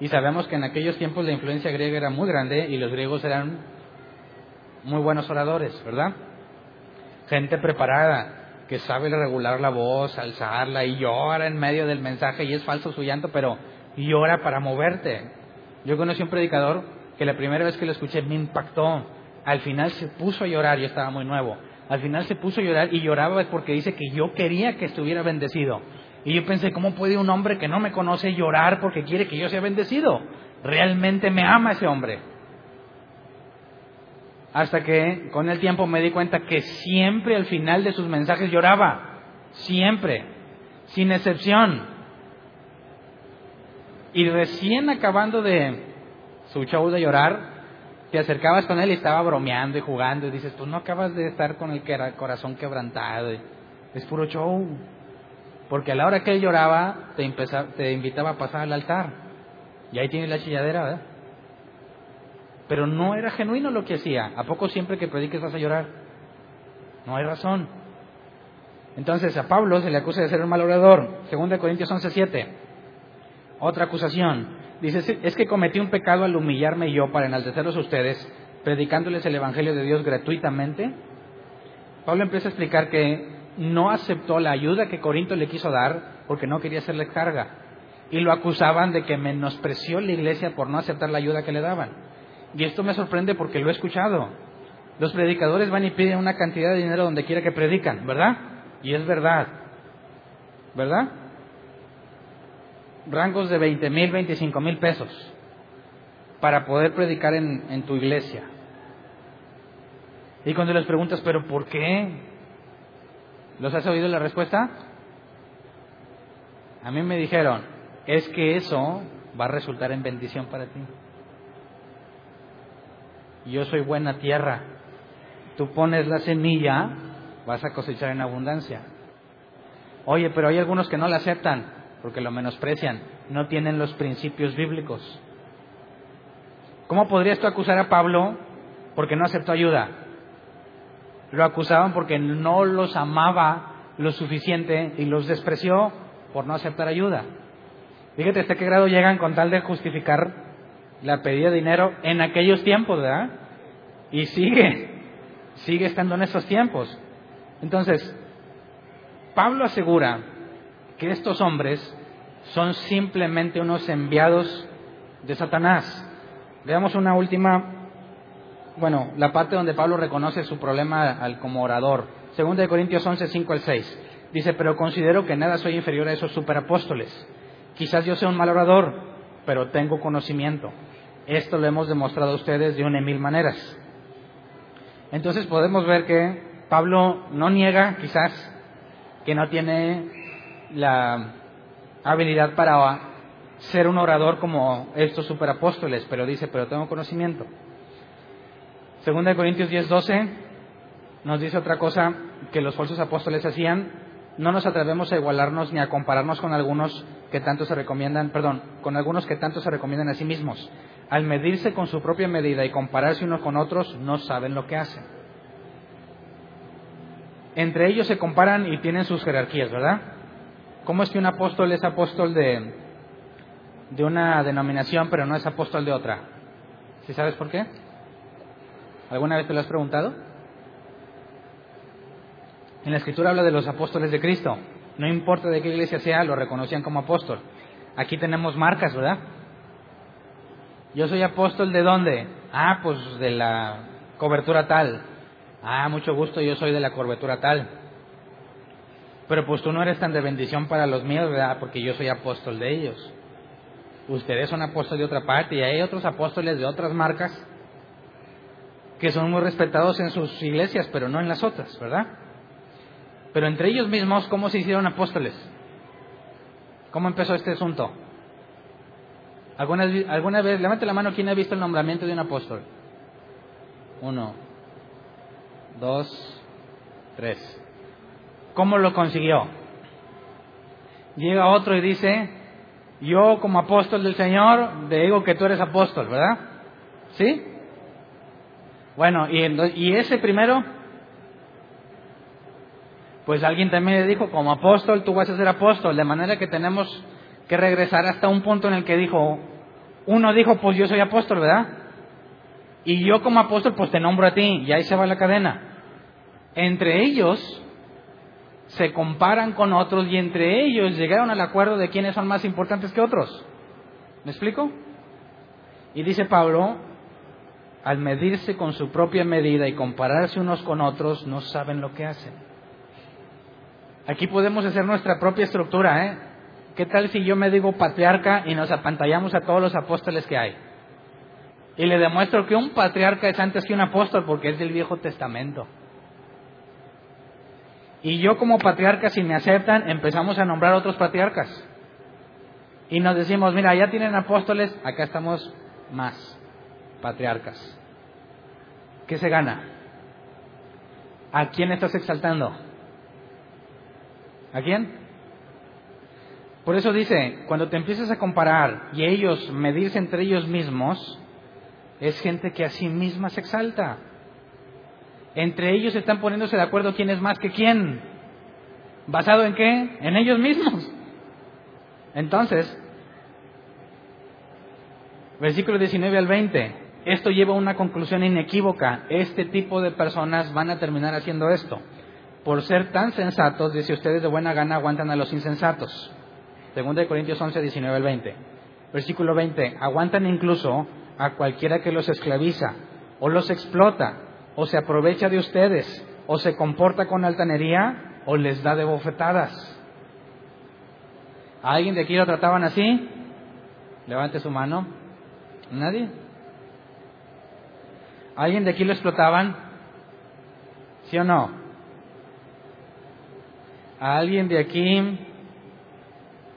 Y sabemos que en aquellos tiempos la influencia griega era muy grande y los griegos eran muy buenos oradores, ¿verdad? Gente preparada, que sabe regular la voz, alzarla y llora en medio del mensaje y es falso su llanto, pero llora para moverte. Yo conocí un predicador que la primera vez que lo escuché me impactó. Al final se puso a llorar, yo estaba muy nuevo. Al final se puso a llorar y lloraba porque dice que yo quería que estuviera bendecido. Y yo pensé, ¿cómo puede un hombre que no me conoce llorar porque quiere que yo sea bendecido? Realmente me ama ese hombre. Hasta que con el tiempo me di cuenta que siempre al final de sus mensajes lloraba. Siempre. Sin excepción. Y recién acabando de su show de llorar, te acercabas con él y estaba bromeando y jugando y dices, pues no acabas de estar con el corazón quebrantado. Es puro show. Porque a la hora que él lloraba, te, te invitaba a pasar al altar. Y ahí tienes la chilladera, ¿verdad? Pero no era genuino lo que hacía. ¿A poco siempre que prediques vas a llorar? No hay razón. Entonces a Pablo se le acusa de ser un mal orador. Según de Corintios 11:7. Otra acusación. Dice, es que cometí un pecado al humillarme yo para enaltecerlos a ustedes, predicándoles el Evangelio de Dios gratuitamente. Pablo empieza a explicar que no aceptó la ayuda que Corinto le quiso dar porque no quería hacerle carga. Y lo acusaban de que menospreció la iglesia por no aceptar la ayuda que le daban. Y esto me sorprende porque lo he escuchado. Los predicadores van y piden una cantidad de dinero donde quiera que predican, ¿verdad? Y es verdad. ¿Verdad? Rangos de 20 mil, 25 mil pesos para poder predicar en, tu iglesia. Y cuando les preguntas, ¿pero por qué? ¿Los has oído la respuesta? A mí me dijeron, es que eso va a resultar en bendición para ti yo soy buena tierra. Tú pones la semilla, vas a cosechar en abundancia. Oye, pero hay algunos que no la aceptan porque lo menosprecian, no tienen los principios bíblicos. ¿Cómo podrías tú acusar a Pablo porque no aceptó ayuda? Lo acusaban porque no los amaba lo suficiente y los despreció por no aceptar ayuda. Fíjate hasta qué grado llegan con tal de justificar la pedía dinero en aquellos tiempos, ¿verdad? Y sigue, sigue estando en esos tiempos. Entonces, Pablo asegura que estos hombres son simplemente unos enviados de Satanás. Veamos una última, bueno, la parte donde Pablo reconoce su problema al, como orador. Segunda de Corintios 11, 5 al 6. Dice, pero considero que nada soy inferior a esos superapóstoles. Quizás yo sea un mal orador, pero tengo conocimiento. Esto lo hemos demostrado a ustedes de una y mil maneras. Entonces podemos ver que Pablo no niega quizás que no tiene la habilidad para ser un orador como estos superapóstoles, pero dice, pero tengo conocimiento. Segunda de Corintios 10, 12 nos dice otra cosa que los falsos apóstoles hacían, no nos atrevemos a igualarnos ni a compararnos con algunos que tanto se recomiendan, perdón, con algunos que tanto se recomiendan a sí mismos. Al medirse con su propia medida y compararse unos con otros, no saben lo que hacen. Entre ellos se comparan y tienen sus jerarquías, ¿verdad? ¿Cómo es que un apóstol es apóstol de, de una denominación, pero no es apóstol de otra? ¿Sí sabes por qué? ¿Alguna vez te lo has preguntado? En la escritura habla de los apóstoles de Cristo. No importa de qué iglesia sea, lo reconocían como apóstol. Aquí tenemos marcas, ¿verdad? Yo soy apóstol de dónde? Ah, pues de la cobertura tal. Ah, mucho gusto, yo soy de la cobertura tal. Pero pues tú no eres tan de bendición para los míos, ¿verdad? Porque yo soy apóstol de ellos. Ustedes son apóstoles de otra parte y hay otros apóstoles de otras marcas que son muy respetados en sus iglesias, pero no en las otras, ¿verdad? Pero entre ellos mismos, ¿cómo se hicieron apóstoles? ¿Cómo empezó este asunto? ¿Alguna, alguna vez, levante la mano, ¿quién ha visto el nombramiento de un apóstol? Uno, dos, tres. ¿Cómo lo consiguió? Llega otro y dice, yo como apóstol del Señor, te digo que tú eres apóstol, ¿verdad? ¿Sí? Bueno, y, y ese primero, pues alguien también le dijo, como apóstol, tú vas a ser apóstol, de manera que tenemos que regresar hasta un punto en el que dijo, uno dijo, pues yo soy apóstol, ¿verdad? Y yo como apóstol, pues te nombro a ti, y ahí se va la cadena. Entre ellos se comparan con otros y entre ellos llegaron al acuerdo de quiénes son más importantes que otros. ¿Me explico? Y dice Pablo, al medirse con su propia medida y compararse unos con otros, no saben lo que hacen. Aquí podemos hacer nuestra propia estructura, ¿eh? ¿Qué tal si yo me digo patriarca y nos apantallamos a todos los apóstoles que hay? Y le demuestro que un patriarca es antes que un apóstol porque es del Viejo Testamento. Y yo como patriarca, si me aceptan, empezamos a nombrar otros patriarcas. Y nos decimos, mira, ya tienen apóstoles, acá estamos más patriarcas. ¿Qué se gana? ¿A quién estás exaltando? ¿A quién? Por eso dice, cuando te empiezas a comparar y ellos medirse entre ellos mismos, es gente que a sí misma se exalta. Entre ellos están poniéndose de acuerdo quién es más que quién. ¿Basado en qué? En ellos mismos. Entonces, versículo 19 al 20, esto lleva a una conclusión inequívoca. Este tipo de personas van a terminar haciendo esto por ser tan sensatos, dice ustedes de buena gana aguantan a los insensatos. Segunda de Corintios 11, 19 al 20. Versículo 20, aguantan incluso a cualquiera que los esclaviza o los explota o se aprovecha de ustedes o se comporta con altanería o les da de bofetadas. ¿A alguien de aquí lo trataban así? Levante su mano. ¿Nadie? ¿A alguien de aquí lo explotaban? ¿Sí o no? ¿A alguien de aquí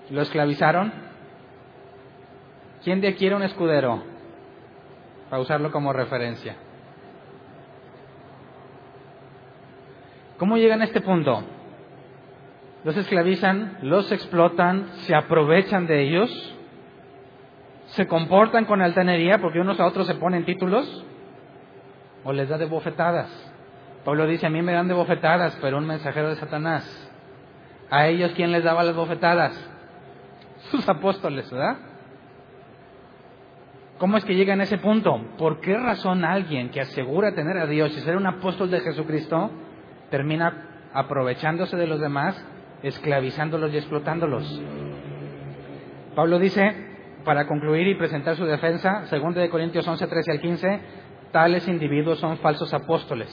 lo esclavizaron? ¿Quién de aquí era un escudero? Para usarlo como referencia. ¿Cómo llegan a este punto? Los esclavizan, los explotan, se aprovechan de ellos, se comportan con altanería porque unos a otros se ponen títulos o les da de bofetadas. Pablo dice, a mí me dan de bofetadas, pero un mensajero de Satanás. ¿A ellos quién les daba las bofetadas? Sus apóstoles, ¿verdad? ¿Cómo es que llegan a ese punto? ¿Por qué razón alguien que asegura tener a Dios y ser un apóstol de Jesucristo termina aprovechándose de los demás, esclavizándolos y explotándolos? Pablo dice, para concluir y presentar su defensa, 2 de Corintios 11, 13 al 15, tales individuos son falsos apóstoles,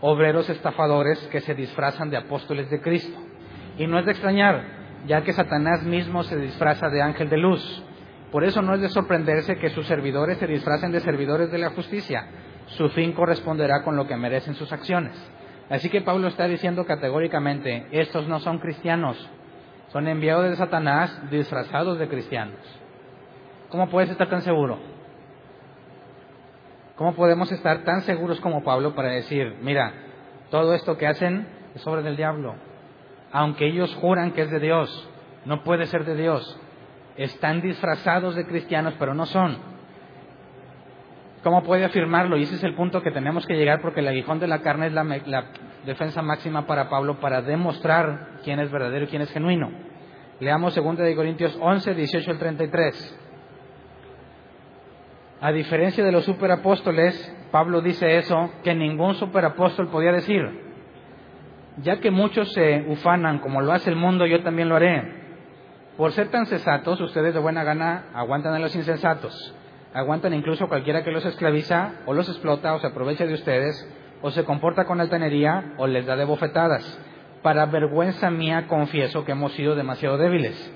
obreros estafadores que se disfrazan de apóstoles de Cristo. Y no es de extrañar, ya que Satanás mismo se disfraza de ángel de luz. Por eso no es de sorprenderse que sus servidores se disfracen de servidores de la justicia. Su fin corresponderá con lo que merecen sus acciones. Así que Pablo está diciendo categóricamente, estos no son cristianos, son enviados de Satanás disfrazados de cristianos. ¿Cómo puedes estar tan seguro? ¿Cómo podemos estar tan seguros como Pablo para decir, mira, todo esto que hacen es obra del diablo? aunque ellos juran que es de Dios, no puede ser de Dios. Están disfrazados de cristianos, pero no son. ¿Cómo puede afirmarlo? Y ese es el punto que tenemos que llegar porque el aguijón de la carne es la, defensa máxima para Pablo para demostrar quién es verdadero y quién es genuino. Leamos 2 de Corintios 11, 18 al 33. A diferencia de los superapóstoles, Pablo dice eso que ningún superapóstol podía decir ya que muchos se ufanan como lo hace el mundo, yo también lo haré. Por ser tan sensatos, ustedes de buena gana aguantan a los insensatos, aguantan incluso cualquiera que los esclaviza o los explota o se aprovecha de ustedes o se comporta con altanería o les da de bofetadas. Para vergüenza mía confieso que hemos sido demasiado débiles.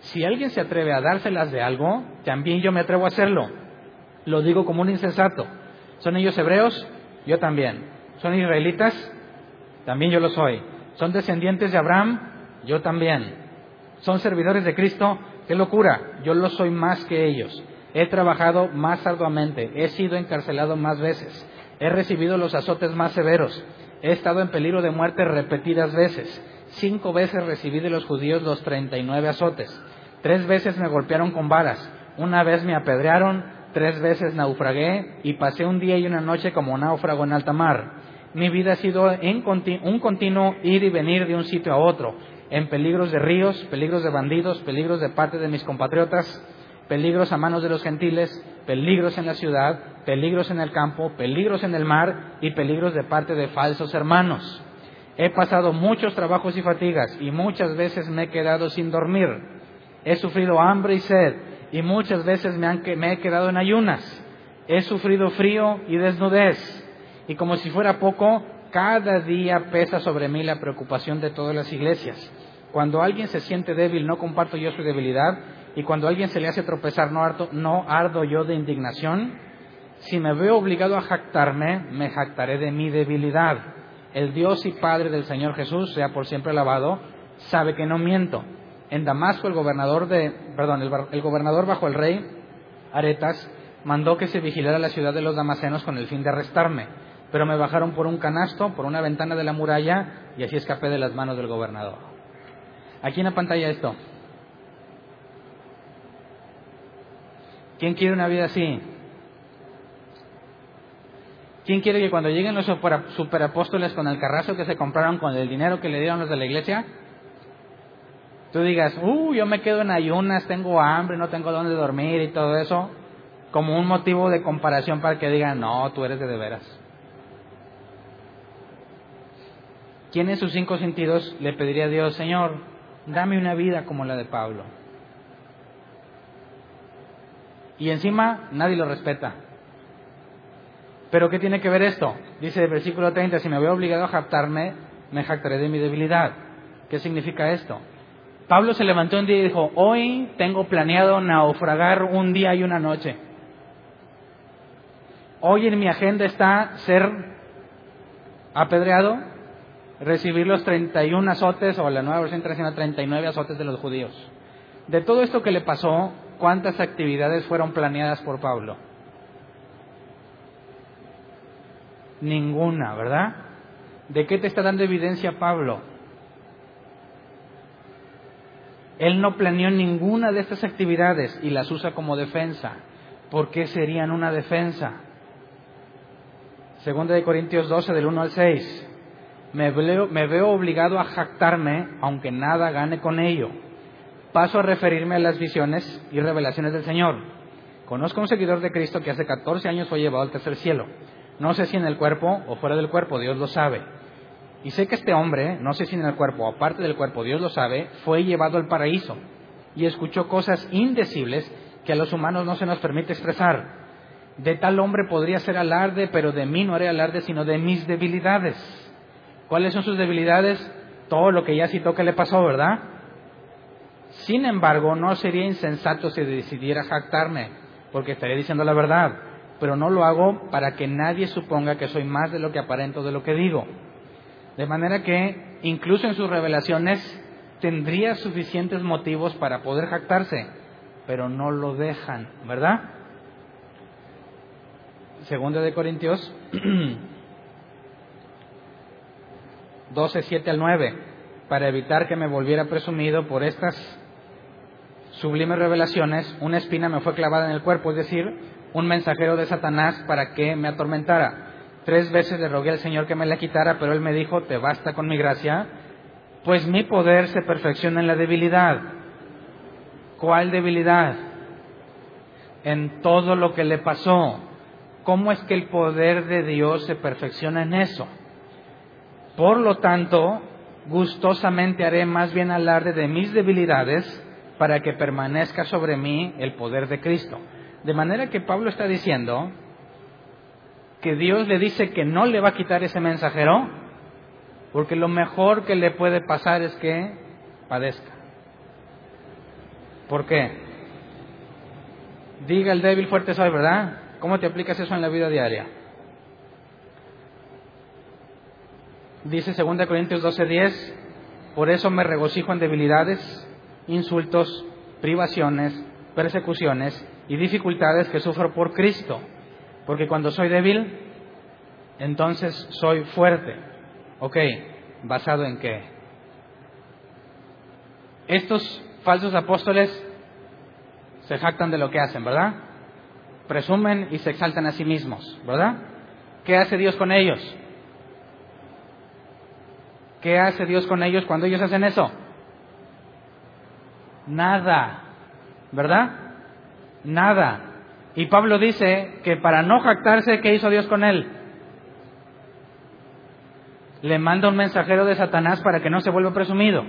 Si alguien se atreve a dárselas de algo, también yo me atrevo a hacerlo. Lo digo como un insensato. ¿Son ellos hebreos? Yo también. ¿Son israelitas? También yo lo soy. ¿Son descendientes de Abraham? Yo también. ¿Son servidores de Cristo? ¡Qué locura! Yo lo soy más que ellos. He trabajado más arduamente. He sido encarcelado más veces. He recibido los azotes más severos. He estado en peligro de muerte repetidas veces. Cinco veces recibí de los judíos los treinta y nueve azotes. Tres veces me golpearon con varas. Una vez me apedrearon. Tres veces naufragué y pasé un día y una noche como náufrago en alta mar. Mi vida ha sido un continuo ir y venir de un sitio a otro, en peligros de ríos, peligros de bandidos, peligros de parte de mis compatriotas, peligros a manos de los gentiles, peligros en la ciudad, peligros en el campo, peligros en el mar y peligros de parte de falsos hermanos. He pasado muchos trabajos y fatigas y muchas veces me he quedado sin dormir. He sufrido hambre y sed y muchas veces me, he quedado en ayunas. He sufrido frío y desnudez. Y como si fuera poco, cada día pesa sobre mí la preocupación de todas las iglesias. Cuando alguien se siente débil, no comparto yo su debilidad. Y cuando alguien se le hace tropezar, no, no ardo yo de indignación. Si me veo obligado a jactarme, me jactaré de mi debilidad. El Dios y Padre del Señor Jesús, sea por siempre alabado, sabe que no miento en Damasco el gobernador de, perdón, el, gobernador bajo el rey Aretas mandó que se vigilara la ciudad de los damasenos con el fin de arrestarme, pero me bajaron por un canasto, por una ventana de la muralla y así escapé de las manos del gobernador. Aquí en la pantalla esto. ¿Quién quiere una vida así? ¿Quién quiere que cuando lleguen los superapóstoles con el carrazo que se compraron con el dinero que le dieron los de la iglesia, tú digas, uh, yo me quedo en ayunas, tengo hambre, no tengo dónde dormir y todo eso, como un motivo de comparación para que digan, no, tú eres de de veras. ¿Quién en sus cinco sentidos le pediría a Dios, Señor, dame una vida como la de Pablo? Y encima nadie lo respeta. Pero ¿qué tiene que ver esto? Dice el versículo 30, si me veo obligado a jactarme, me jactaré de mi debilidad. ¿Qué significa esto? Pablo se levantó un día y dijo, hoy tengo planeado naufragar un día y una noche. Hoy en mi agenda está ser apedreado, recibir los 31 azotes, o la nueva versión internacional, 39 azotes de los judíos. De todo esto que le pasó, ¿cuántas actividades fueron planeadas por Pablo? Ninguna, ¿verdad? ¿De qué te está dando evidencia Pablo? Él no planeó ninguna de estas actividades y las usa como defensa. ¿Por qué serían una defensa? Segunda de Corintios 12, del 1 al 6. Me veo, me veo obligado a jactarme, aunque nada gane con ello. Paso a referirme a las visiones y revelaciones del Señor. Conozco a un seguidor de Cristo que hace 14 años fue llevado al tercer cielo. No sé si en el cuerpo o fuera del cuerpo, Dios lo sabe. Y sé que este hombre, no sé si en el cuerpo o aparte del cuerpo, Dios lo sabe, fue llevado al paraíso y escuchó cosas indecibles que a los humanos no se nos permite expresar. De tal hombre podría ser alarde, pero de mí no haré alarde, sino de mis debilidades. ¿Cuáles son sus debilidades? Todo lo que ya citó que le pasó, ¿verdad? Sin embargo, no sería insensato si decidiera jactarme, porque estaría diciendo la verdad, pero no lo hago para que nadie suponga que soy más de lo que aparento de lo que digo. De manera que incluso en sus revelaciones tendría suficientes motivos para poder jactarse, pero no lo dejan, ¿verdad? Segunda de Corintios 12, 7 al 9, para evitar que me volviera presumido por estas sublimes revelaciones, una espina me fue clavada en el cuerpo, es decir, un mensajero de Satanás para que me atormentara. Tres veces le rogué al Señor que me la quitara, pero Él me dijo, te basta con mi gracia, pues mi poder se perfecciona en la debilidad. ¿Cuál debilidad? En todo lo que le pasó. ¿Cómo es que el poder de Dios se perfecciona en eso? Por lo tanto, gustosamente haré más bien alarde de mis debilidades para que permanezca sobre mí el poder de Cristo. De manera que Pablo está diciendo, que Dios le dice que no le va a quitar ese mensajero, porque lo mejor que le puede pasar es que padezca. ¿Por qué? Diga el débil fuerte soy, ¿verdad? ¿Cómo te aplicas eso en la vida diaria? Dice 2 Corintios 12:10, por eso me regocijo en debilidades, insultos, privaciones, persecuciones y dificultades que sufro por Cristo, porque cuando soy débil, entonces soy fuerte. Ok, ¿basado en qué? Estos falsos apóstoles se jactan de lo que hacen, ¿verdad? Presumen y se exaltan a sí mismos, ¿verdad? ¿Qué hace Dios con ellos? ¿Qué hace Dios con ellos cuando ellos hacen eso? Nada, ¿verdad? Nada. Y Pablo dice que para no jactarse, ¿qué hizo Dios con él? Le manda un mensajero de Satanás para que no se vuelva presumido.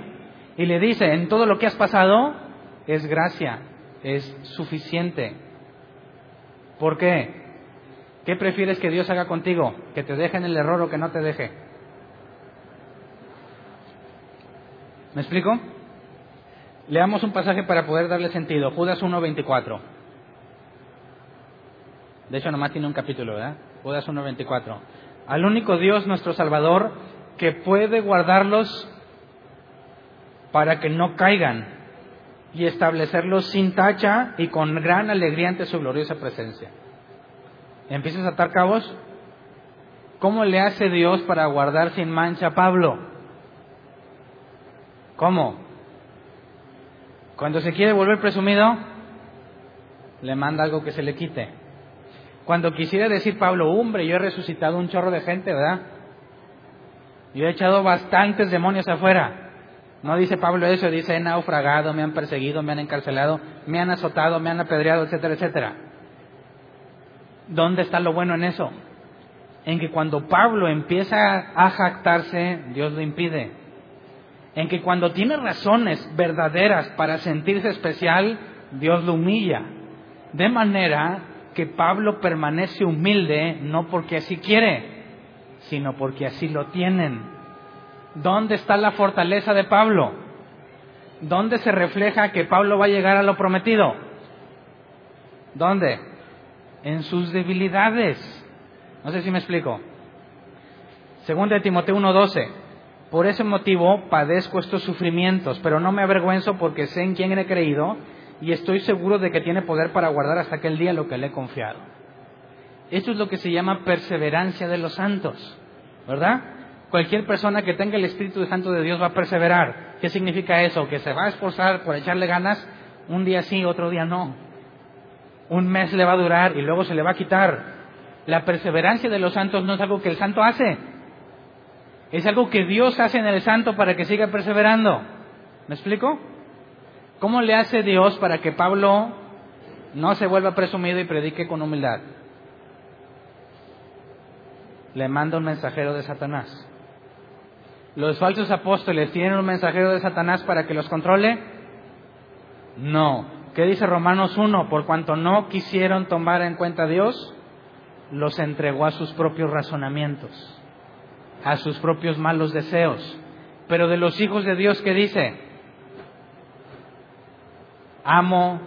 Y le dice, en todo lo que has pasado es gracia, es suficiente. ¿Por qué? ¿Qué prefieres que Dios haga contigo? ¿Que te deje en el error o que no te deje? ¿Me explico? Leamos un pasaje para poder darle sentido. Judas 1.24. De hecho, nomás tiene un capítulo, ¿verdad? Judas 1.24. Al único Dios, nuestro Salvador, que puede guardarlos para que no caigan y establecerlos sin tacha y con gran alegría ante su gloriosa presencia. ¿Empiezas a atar cabos? ¿Cómo le hace Dios para guardar sin mancha a Pablo? ¿Cómo? Cuando se quiere volver presumido, le manda algo que se le quite. Cuando quisiera decir Pablo, hombre, yo he resucitado un chorro de gente, ¿verdad? Yo he echado bastantes demonios afuera. No dice Pablo eso, dice he naufragado, me han perseguido, me han encarcelado, me han azotado, me han apedreado, etcétera, etcétera. ¿Dónde está lo bueno en eso? En que cuando Pablo empieza a jactarse, Dios lo impide. En que cuando tiene razones verdaderas para sentirse especial, Dios lo humilla. De manera que Pablo permanece humilde no porque así quiere, sino porque así lo tienen. ¿Dónde está la fortaleza de Pablo? ¿Dónde se refleja que Pablo va a llegar a lo prometido? ¿Dónde? En sus debilidades. No sé si me explico. Segunda de Timoteo 1:12. Por ese motivo padezco estos sufrimientos, pero no me avergüenzo porque sé en quién he creído y estoy seguro de que tiene poder para guardar hasta aquel día lo que le he confiado. Esto es lo que se llama perseverancia de los santos, ¿verdad? Cualquier persona que tenga el Espíritu Santo de Dios va a perseverar. ¿Qué significa eso? Que se va a esforzar por echarle ganas un día sí, otro día no. Un mes le va a durar y luego se le va a quitar. La perseverancia de los santos no es algo que el santo hace. Es algo que Dios hace en el santo para que siga perseverando. ¿Me explico? ¿Cómo le hace Dios para que Pablo no se vuelva presumido y predique con humildad? Le manda un mensajero de Satanás. ¿Los falsos apóstoles tienen un mensajero de Satanás para que los controle? No. ¿Qué dice Romanos 1? Por cuanto no quisieron tomar en cuenta a Dios, los entregó a sus propios razonamientos, a sus propios malos deseos. Pero de los hijos de Dios, ¿qué dice? Amo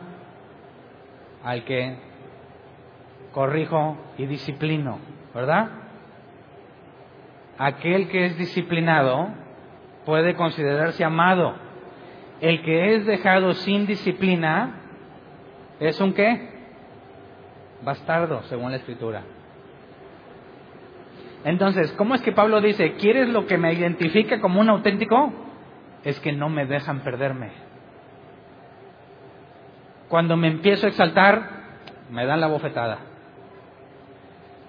al que corrijo y disciplino, ¿verdad? aquel que es disciplinado puede considerarse amado. El que es dejado sin disciplina es un qué? Bastardo, según la escritura. Entonces, ¿cómo es que Pablo dice, ¿quieres lo que me identifica como un auténtico? Es que no me dejan perderme. Cuando me empiezo a exaltar, me dan la bofetada.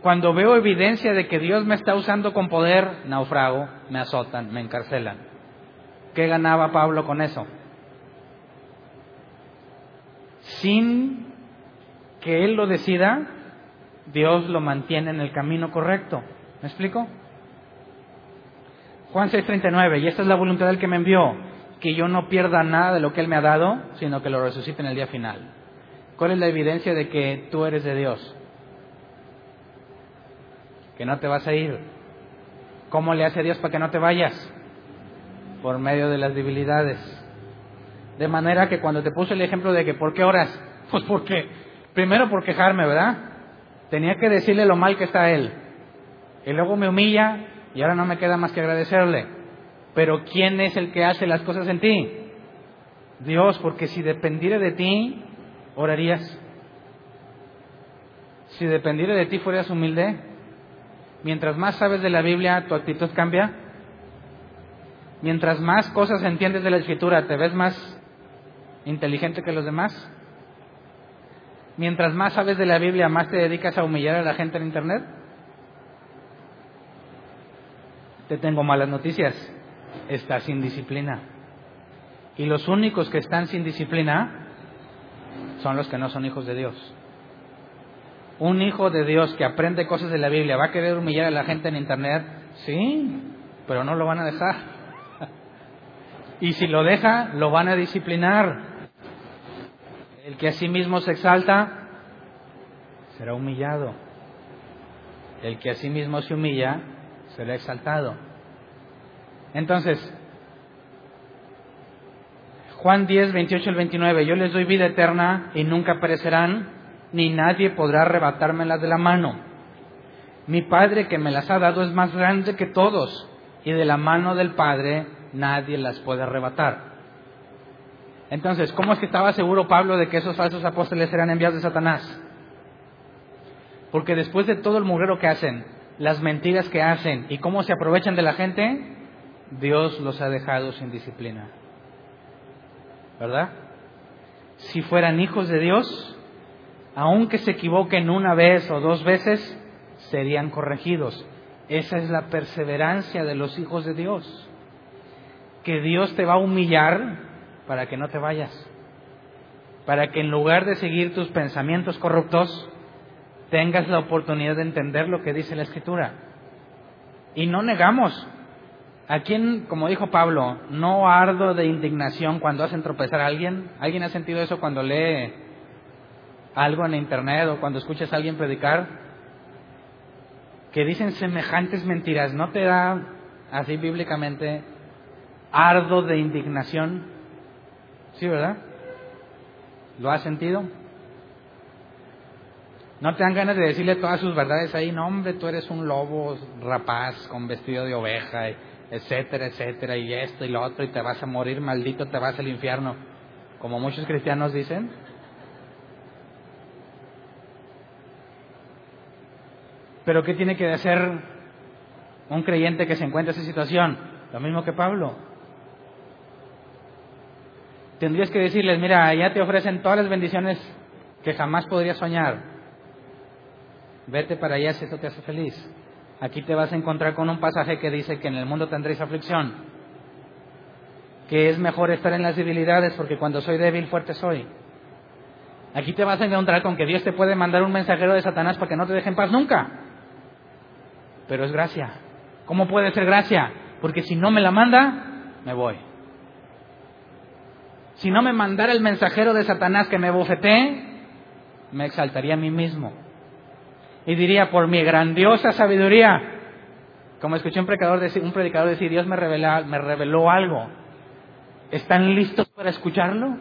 Cuando veo evidencia de que Dios me está usando con poder, naufrago, me azotan, me encarcelan. ¿Qué ganaba Pablo con eso? Sin que él lo decida, Dios lo mantiene en el camino correcto. ¿Me explico? Juan 6:39, y esta es la voluntad del que me envió, que yo no pierda nada de lo que Él me ha dado, sino que lo resucite en el día final. ¿Cuál es la evidencia de que tú eres de Dios? que no te vas a ir. ¿Cómo le hace Dios para que no te vayas? Por medio de las debilidades. De manera que cuando te puse el ejemplo de que ¿por qué oras? Pues porque, primero por quejarme, ¿verdad? Tenía que decirle lo mal que está él. Y luego me humilla y ahora no me queda más que agradecerle. Pero ¿quién es el que hace las cosas en ti? Dios, porque si dependiera de ti, orarías. Si dependiera de ti, fueras humilde. Mientras más sabes de la Biblia, tu actitud cambia. Mientras más cosas entiendes de la Escritura, te ves más inteligente que los demás. Mientras más sabes de la Biblia, más te dedicas a humillar a la gente en Internet. Te tengo malas noticias. Estás sin disciplina. Y los únicos que están sin disciplina son los que no son hijos de Dios. Un hijo de Dios que aprende cosas de la Biblia va a querer humillar a la gente en Internet. Sí, pero no lo van a dejar. Y si lo deja, lo van a disciplinar. El que a sí mismo se exalta será humillado. El que a sí mismo se humilla será exaltado. Entonces, Juan 10, 28 al 29, yo les doy vida eterna y nunca perecerán, ni nadie podrá arrebatármelas de la mano. Mi Padre que me las ha dado es más grande que todos, y de la mano del Padre nadie las puede arrebatar. Entonces, ¿cómo es que estaba seguro Pablo de que esos falsos apóstoles eran enviados de Satanás? Porque después de todo el mugrero que hacen, las mentiras que hacen y cómo se aprovechan de la gente, Dios los ha dejado sin disciplina. ¿Verdad? Si fueran hijos de Dios, aunque se equivoquen una vez o dos veces, serían corregidos. Esa es la perseverancia de los hijos de Dios. Que Dios te va a humillar para que no te vayas. Para que en lugar de seguir tus pensamientos corruptos, tengas la oportunidad de entender lo que dice la Escritura. Y no negamos. ¿A quién, como dijo Pablo, no ardo de indignación cuando hacen tropezar a alguien? ¿Alguien ha sentido eso cuando lee algo en internet o cuando escuchas a alguien predicar? Que dicen semejantes mentiras. ¿No te da así bíblicamente ardo de indignación? ¿Sí, verdad? ¿Lo has sentido? No te dan ganas de decirle todas sus verdades ahí, no hombre, tú eres un lobo rapaz con vestido de oveja, etcétera, etcétera, y esto y lo otro, y te vas a morir, maldito, te vas al infierno, como muchos cristianos dicen. Pero ¿qué tiene que hacer un creyente que se encuentra en esa situación? Lo mismo que Pablo tendrías que decirles, mira, ya te ofrecen todas las bendiciones que jamás podrías soñar. Vete para allá si esto te hace feliz. Aquí te vas a encontrar con un pasaje que dice que en el mundo tendréis aflicción. Que es mejor estar en las debilidades porque cuando soy débil, fuerte soy. Aquí te vas a encontrar con que Dios te puede mandar un mensajero de Satanás para que no te deje en paz nunca. Pero es gracia. ¿Cómo puede ser gracia? Porque si no me la manda, me voy. Si no me mandara el mensajero de Satanás que me bofetee, me exaltaría a mí mismo. Y diría, por mi grandiosa sabiduría, como escuché un predicador decir, un predicador decir Dios me, me reveló algo. ¿Están listos para escucharlo?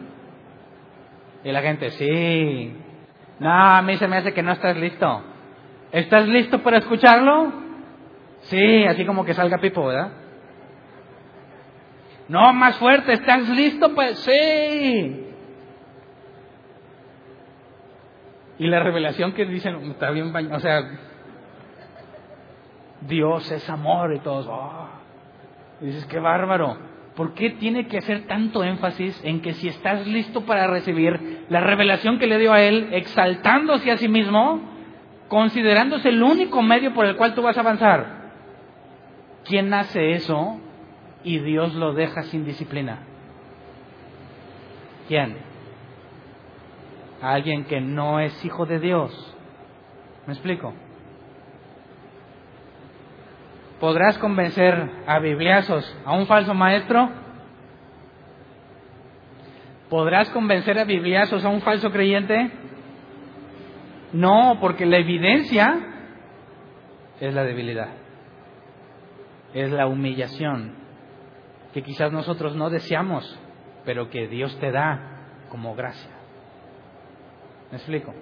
Y la gente, sí. No, a mí se me hace que no estás listo. ¿Estás listo para escucharlo? Sí, así como que salga Pipo, ¿verdad? No, más fuerte, ¿estás listo? Pues sí. Y la revelación que dicen, está bien o sea, Dios es amor y todos, oh. dices, qué bárbaro. ¿Por qué tiene que hacer tanto énfasis en que si estás listo para recibir la revelación que le dio a él, exaltándose a sí mismo, considerándose el único medio por el cual tú vas a avanzar? ¿Quién hace eso? y Dios lo deja sin disciplina? ¿Quién? Alguien que no es hijo de Dios. ¿Me explico? ¿Podrás convencer a bibliazos, a un falso maestro? ¿Podrás convencer a bibliazos, a un falso creyente? No, porque la evidencia es la debilidad, es la humillación, que quizás nosotros no deseamos, pero que Dios te da como gracia. ¿Me explico?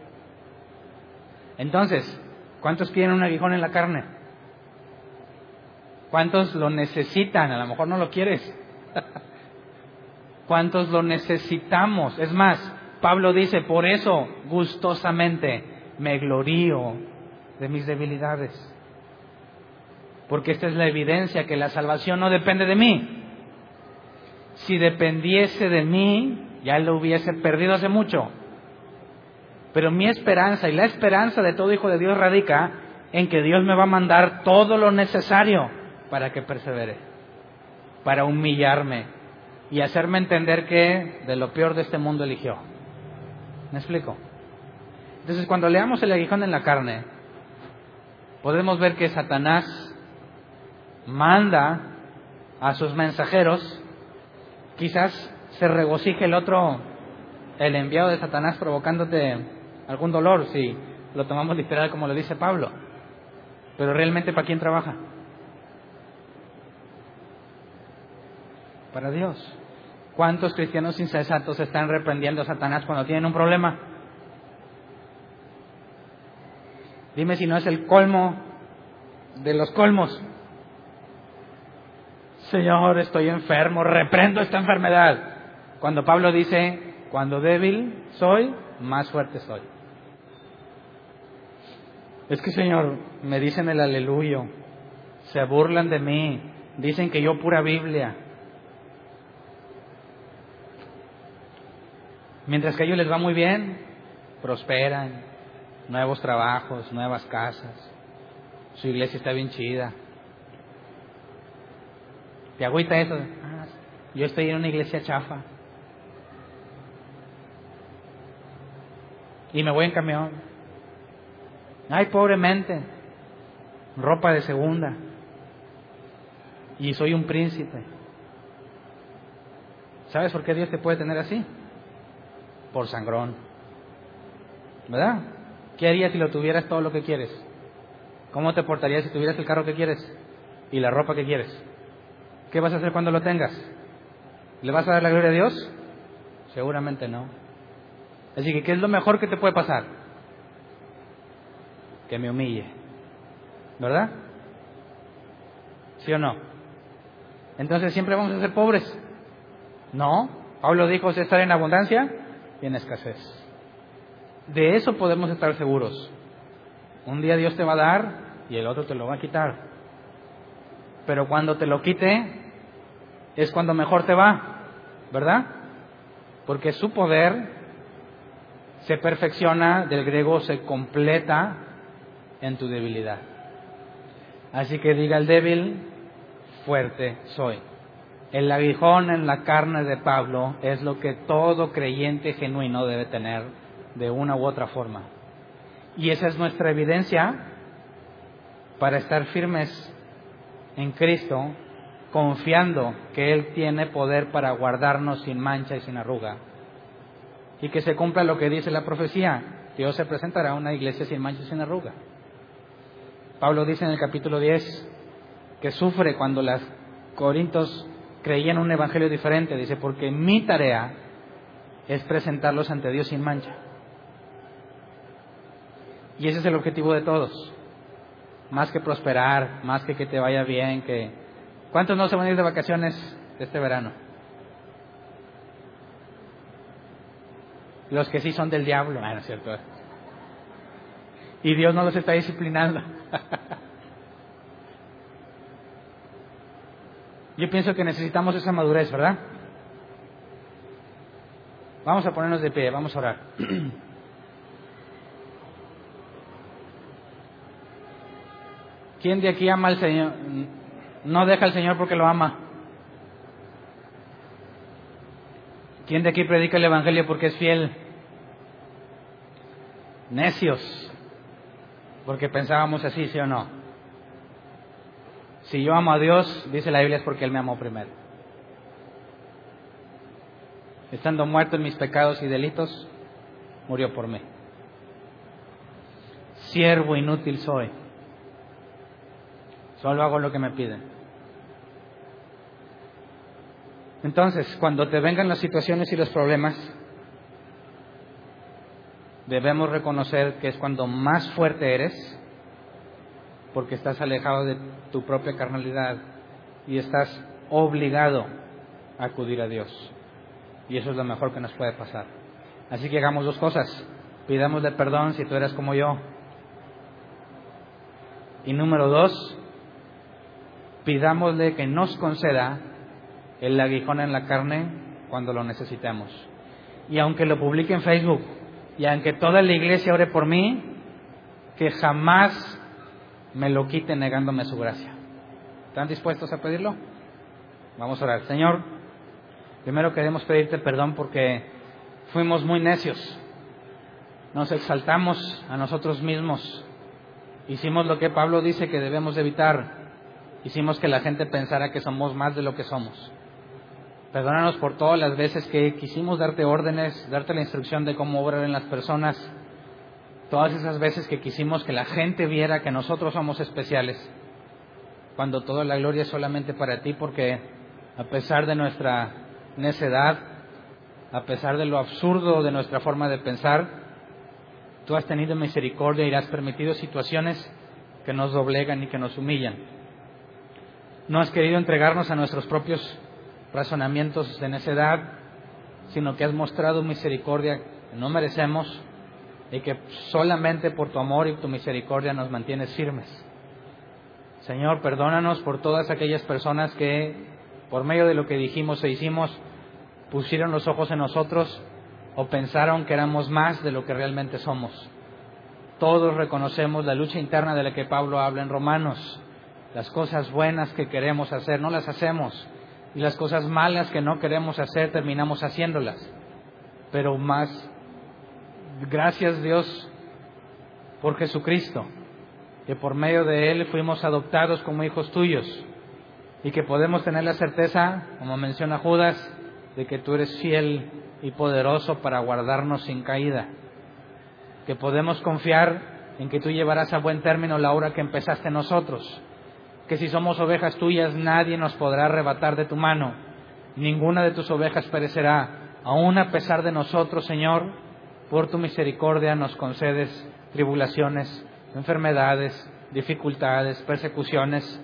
Entonces, ¿cuántos quieren un aguijón en la carne? ¿Cuántos lo necesitan? A lo mejor no lo quieres. ¿Cuántos lo necesitamos? Es más, Pablo dice, por eso gustosamente me glorío de mis debilidades. Porque esta es la evidencia que la salvación no depende de mí. Si dependiese de mí, ya lo hubiese perdido hace mucho. Pero mi esperanza y la esperanza de todo hijo de Dios radica en que Dios me va a mandar todo lo necesario para que persevere, para humillarme y hacerme entender que de lo peor de este mundo eligió. ¿Me explico? Entonces, cuando leamos el aguijón en la carne, podemos ver que Satanás manda a sus mensajeros, quizás se regocije el otro, el enviado de Satanás provocándote algún dolor, si lo tomamos literal como lo dice Pablo. Pero realmente ¿para quién trabaja? Para Dios. ¿Cuántos cristianos insensatos están reprendiendo a Satanás cuando tienen un problema? Dime si no es el colmo de los colmos. Señor, estoy enfermo, reprendo esta enfermedad. Cuando Pablo dice, cuando débil soy, más fuerte soy. Es que, Señor, me dicen el aleluyo, se burlan de mí, dicen que yo pura Biblia. Mientras que a ellos les va muy bien, prosperan, nuevos trabajos, nuevas casas, su iglesia está bien chida. ¿Te agüita eso? Ah, yo estoy en una iglesia chafa. Y me voy en camión. Ay, pobremente, ropa de segunda. Y soy un príncipe. ¿Sabes por qué Dios te puede tener así? Por sangrón. ¿Verdad? ¿Qué harías si lo tuvieras todo lo que quieres? ¿Cómo te portarías si tuvieras el carro que quieres y la ropa que quieres? ¿Qué vas a hacer cuando lo tengas? ¿Le vas a dar la gloria a Dios? Seguramente no. Así que, ¿qué es lo mejor que te puede pasar? Que me humille. ¿Verdad? ¿Sí o no? Entonces siempre vamos a ser pobres. No, Pablo dijo estar en abundancia y en escasez. De eso podemos estar seguros. Un día Dios te va a dar y el otro te lo va a quitar. Pero cuando te lo quite es cuando mejor te va, ¿verdad? Porque su poder se perfecciona, del griego se completa, en tu debilidad. Así que diga el débil, fuerte soy. El aguijón en la carne de Pablo es lo que todo creyente genuino debe tener de una u otra forma. Y esa es nuestra evidencia para estar firmes en Cristo, confiando que Él tiene poder para guardarnos sin mancha y sin arruga. Y que se cumpla lo que dice la profecía, Dios se presentará a una iglesia sin mancha y sin arruga. Pablo dice en el capítulo 10 que sufre cuando las Corintios creían un evangelio diferente. Dice, porque mi tarea es presentarlos ante Dios sin mancha. Y ese es el objetivo de todos. Más que prosperar, más que que te vaya bien, que... ¿Cuántos no se van a ir de vacaciones este verano? Los que sí son del diablo. Ah, no es cierto. Y Dios no los está disciplinando. Yo pienso que necesitamos esa madurez, ¿verdad? Vamos a ponernos de pie, vamos a orar. ¿Quién de aquí ama al Señor? No deja al Señor porque lo ama. ¿Quién de aquí predica el Evangelio porque es fiel? Necios porque pensábamos así, sí o no. Si yo amo a Dios, dice la Biblia, es porque Él me amó primero. Estando muerto en mis pecados y delitos, murió por mí. Siervo inútil soy. Solo hago lo que me piden. Entonces, cuando te vengan las situaciones y los problemas, debemos reconocer que es cuando más fuerte eres porque estás alejado de tu propia carnalidad y estás obligado a acudir a Dios. Y eso es lo mejor que nos puede pasar. Así que hagamos dos cosas. Pidámosle perdón si tú eres como yo. Y número dos, pidámosle que nos conceda el aguijón en la carne cuando lo necesitemos. Y aunque lo publique en Facebook, y aunque toda la iglesia ore por mí, que jamás me lo quite negándome su gracia. ¿Están dispuestos a pedirlo? Vamos a orar. Señor, primero queremos pedirte perdón porque fuimos muy necios. Nos exaltamos a nosotros mismos. Hicimos lo que Pablo dice que debemos evitar. Hicimos que la gente pensara que somos más de lo que somos. Perdónanos por todas las veces que quisimos darte órdenes, darte la instrucción de cómo obrar en las personas. Todas esas veces que quisimos que la gente viera que nosotros somos especiales. Cuando toda la gloria es solamente para ti, porque a pesar de nuestra necedad, a pesar de lo absurdo de nuestra forma de pensar, tú has tenido misericordia y has permitido situaciones que nos doblegan y que nos humillan. No has querido entregarnos a nuestros propios razonamientos de necedad, sino que has mostrado misericordia que no merecemos y que solamente por tu amor y tu misericordia nos mantienes firmes. Señor, perdónanos por todas aquellas personas que, por medio de lo que dijimos e hicimos, pusieron los ojos en nosotros o pensaron que éramos más de lo que realmente somos. Todos reconocemos la lucha interna de la que Pablo habla en Romanos. Las cosas buenas que queremos hacer no las hacemos y las cosas malas que no queremos hacer terminamos haciéndolas. Pero más, gracias Dios por Jesucristo, que por medio de Él fuimos adoptados como hijos tuyos. Y que podemos tener la certeza, como menciona Judas, de que tú eres fiel y poderoso para guardarnos sin caída, que podemos confiar en que tú llevarás a buen término la obra que empezaste nosotros que si somos ovejas tuyas nadie nos podrá arrebatar de tu mano, ninguna de tus ovejas perecerá, aun a pesar de nosotros, Señor, por tu misericordia nos concedes tribulaciones, enfermedades, dificultades, persecuciones,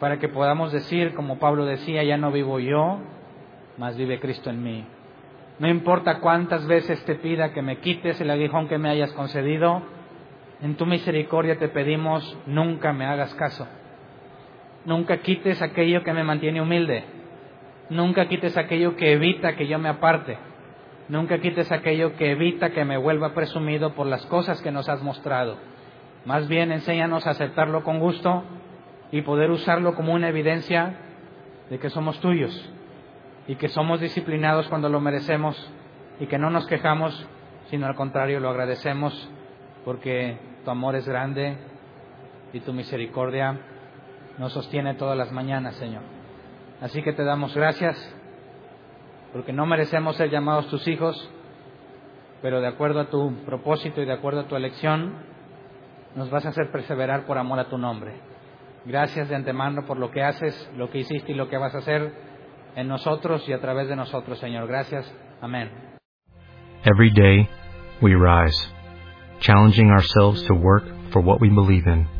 para que podamos decir, como Pablo decía, ya no vivo yo, mas vive Cristo en mí. No importa cuántas veces te pida que me quites el aguijón que me hayas concedido, en tu misericordia te pedimos, nunca me hagas caso. Nunca quites aquello que me mantiene humilde. Nunca quites aquello que evita que yo me aparte. Nunca quites aquello que evita que me vuelva presumido por las cosas que nos has mostrado. Más bien enséñanos a aceptarlo con gusto y poder usarlo como una evidencia de que somos tuyos y que somos disciplinados cuando lo merecemos y que no nos quejamos, sino al contrario lo agradecemos porque tu amor es grande y tu misericordia nos sostiene todas las mañanas, Señor. Así que te damos gracias, porque no merecemos ser llamados tus hijos, pero de acuerdo a tu propósito y de acuerdo a tu elección, nos vas a hacer perseverar por amor a tu nombre. Gracias de antemano por lo que haces, lo que hiciste y lo que vas a hacer en nosotros y a través de nosotros, Señor. Gracias. Amén. Every day we rise, challenging ourselves to work for what we believe in.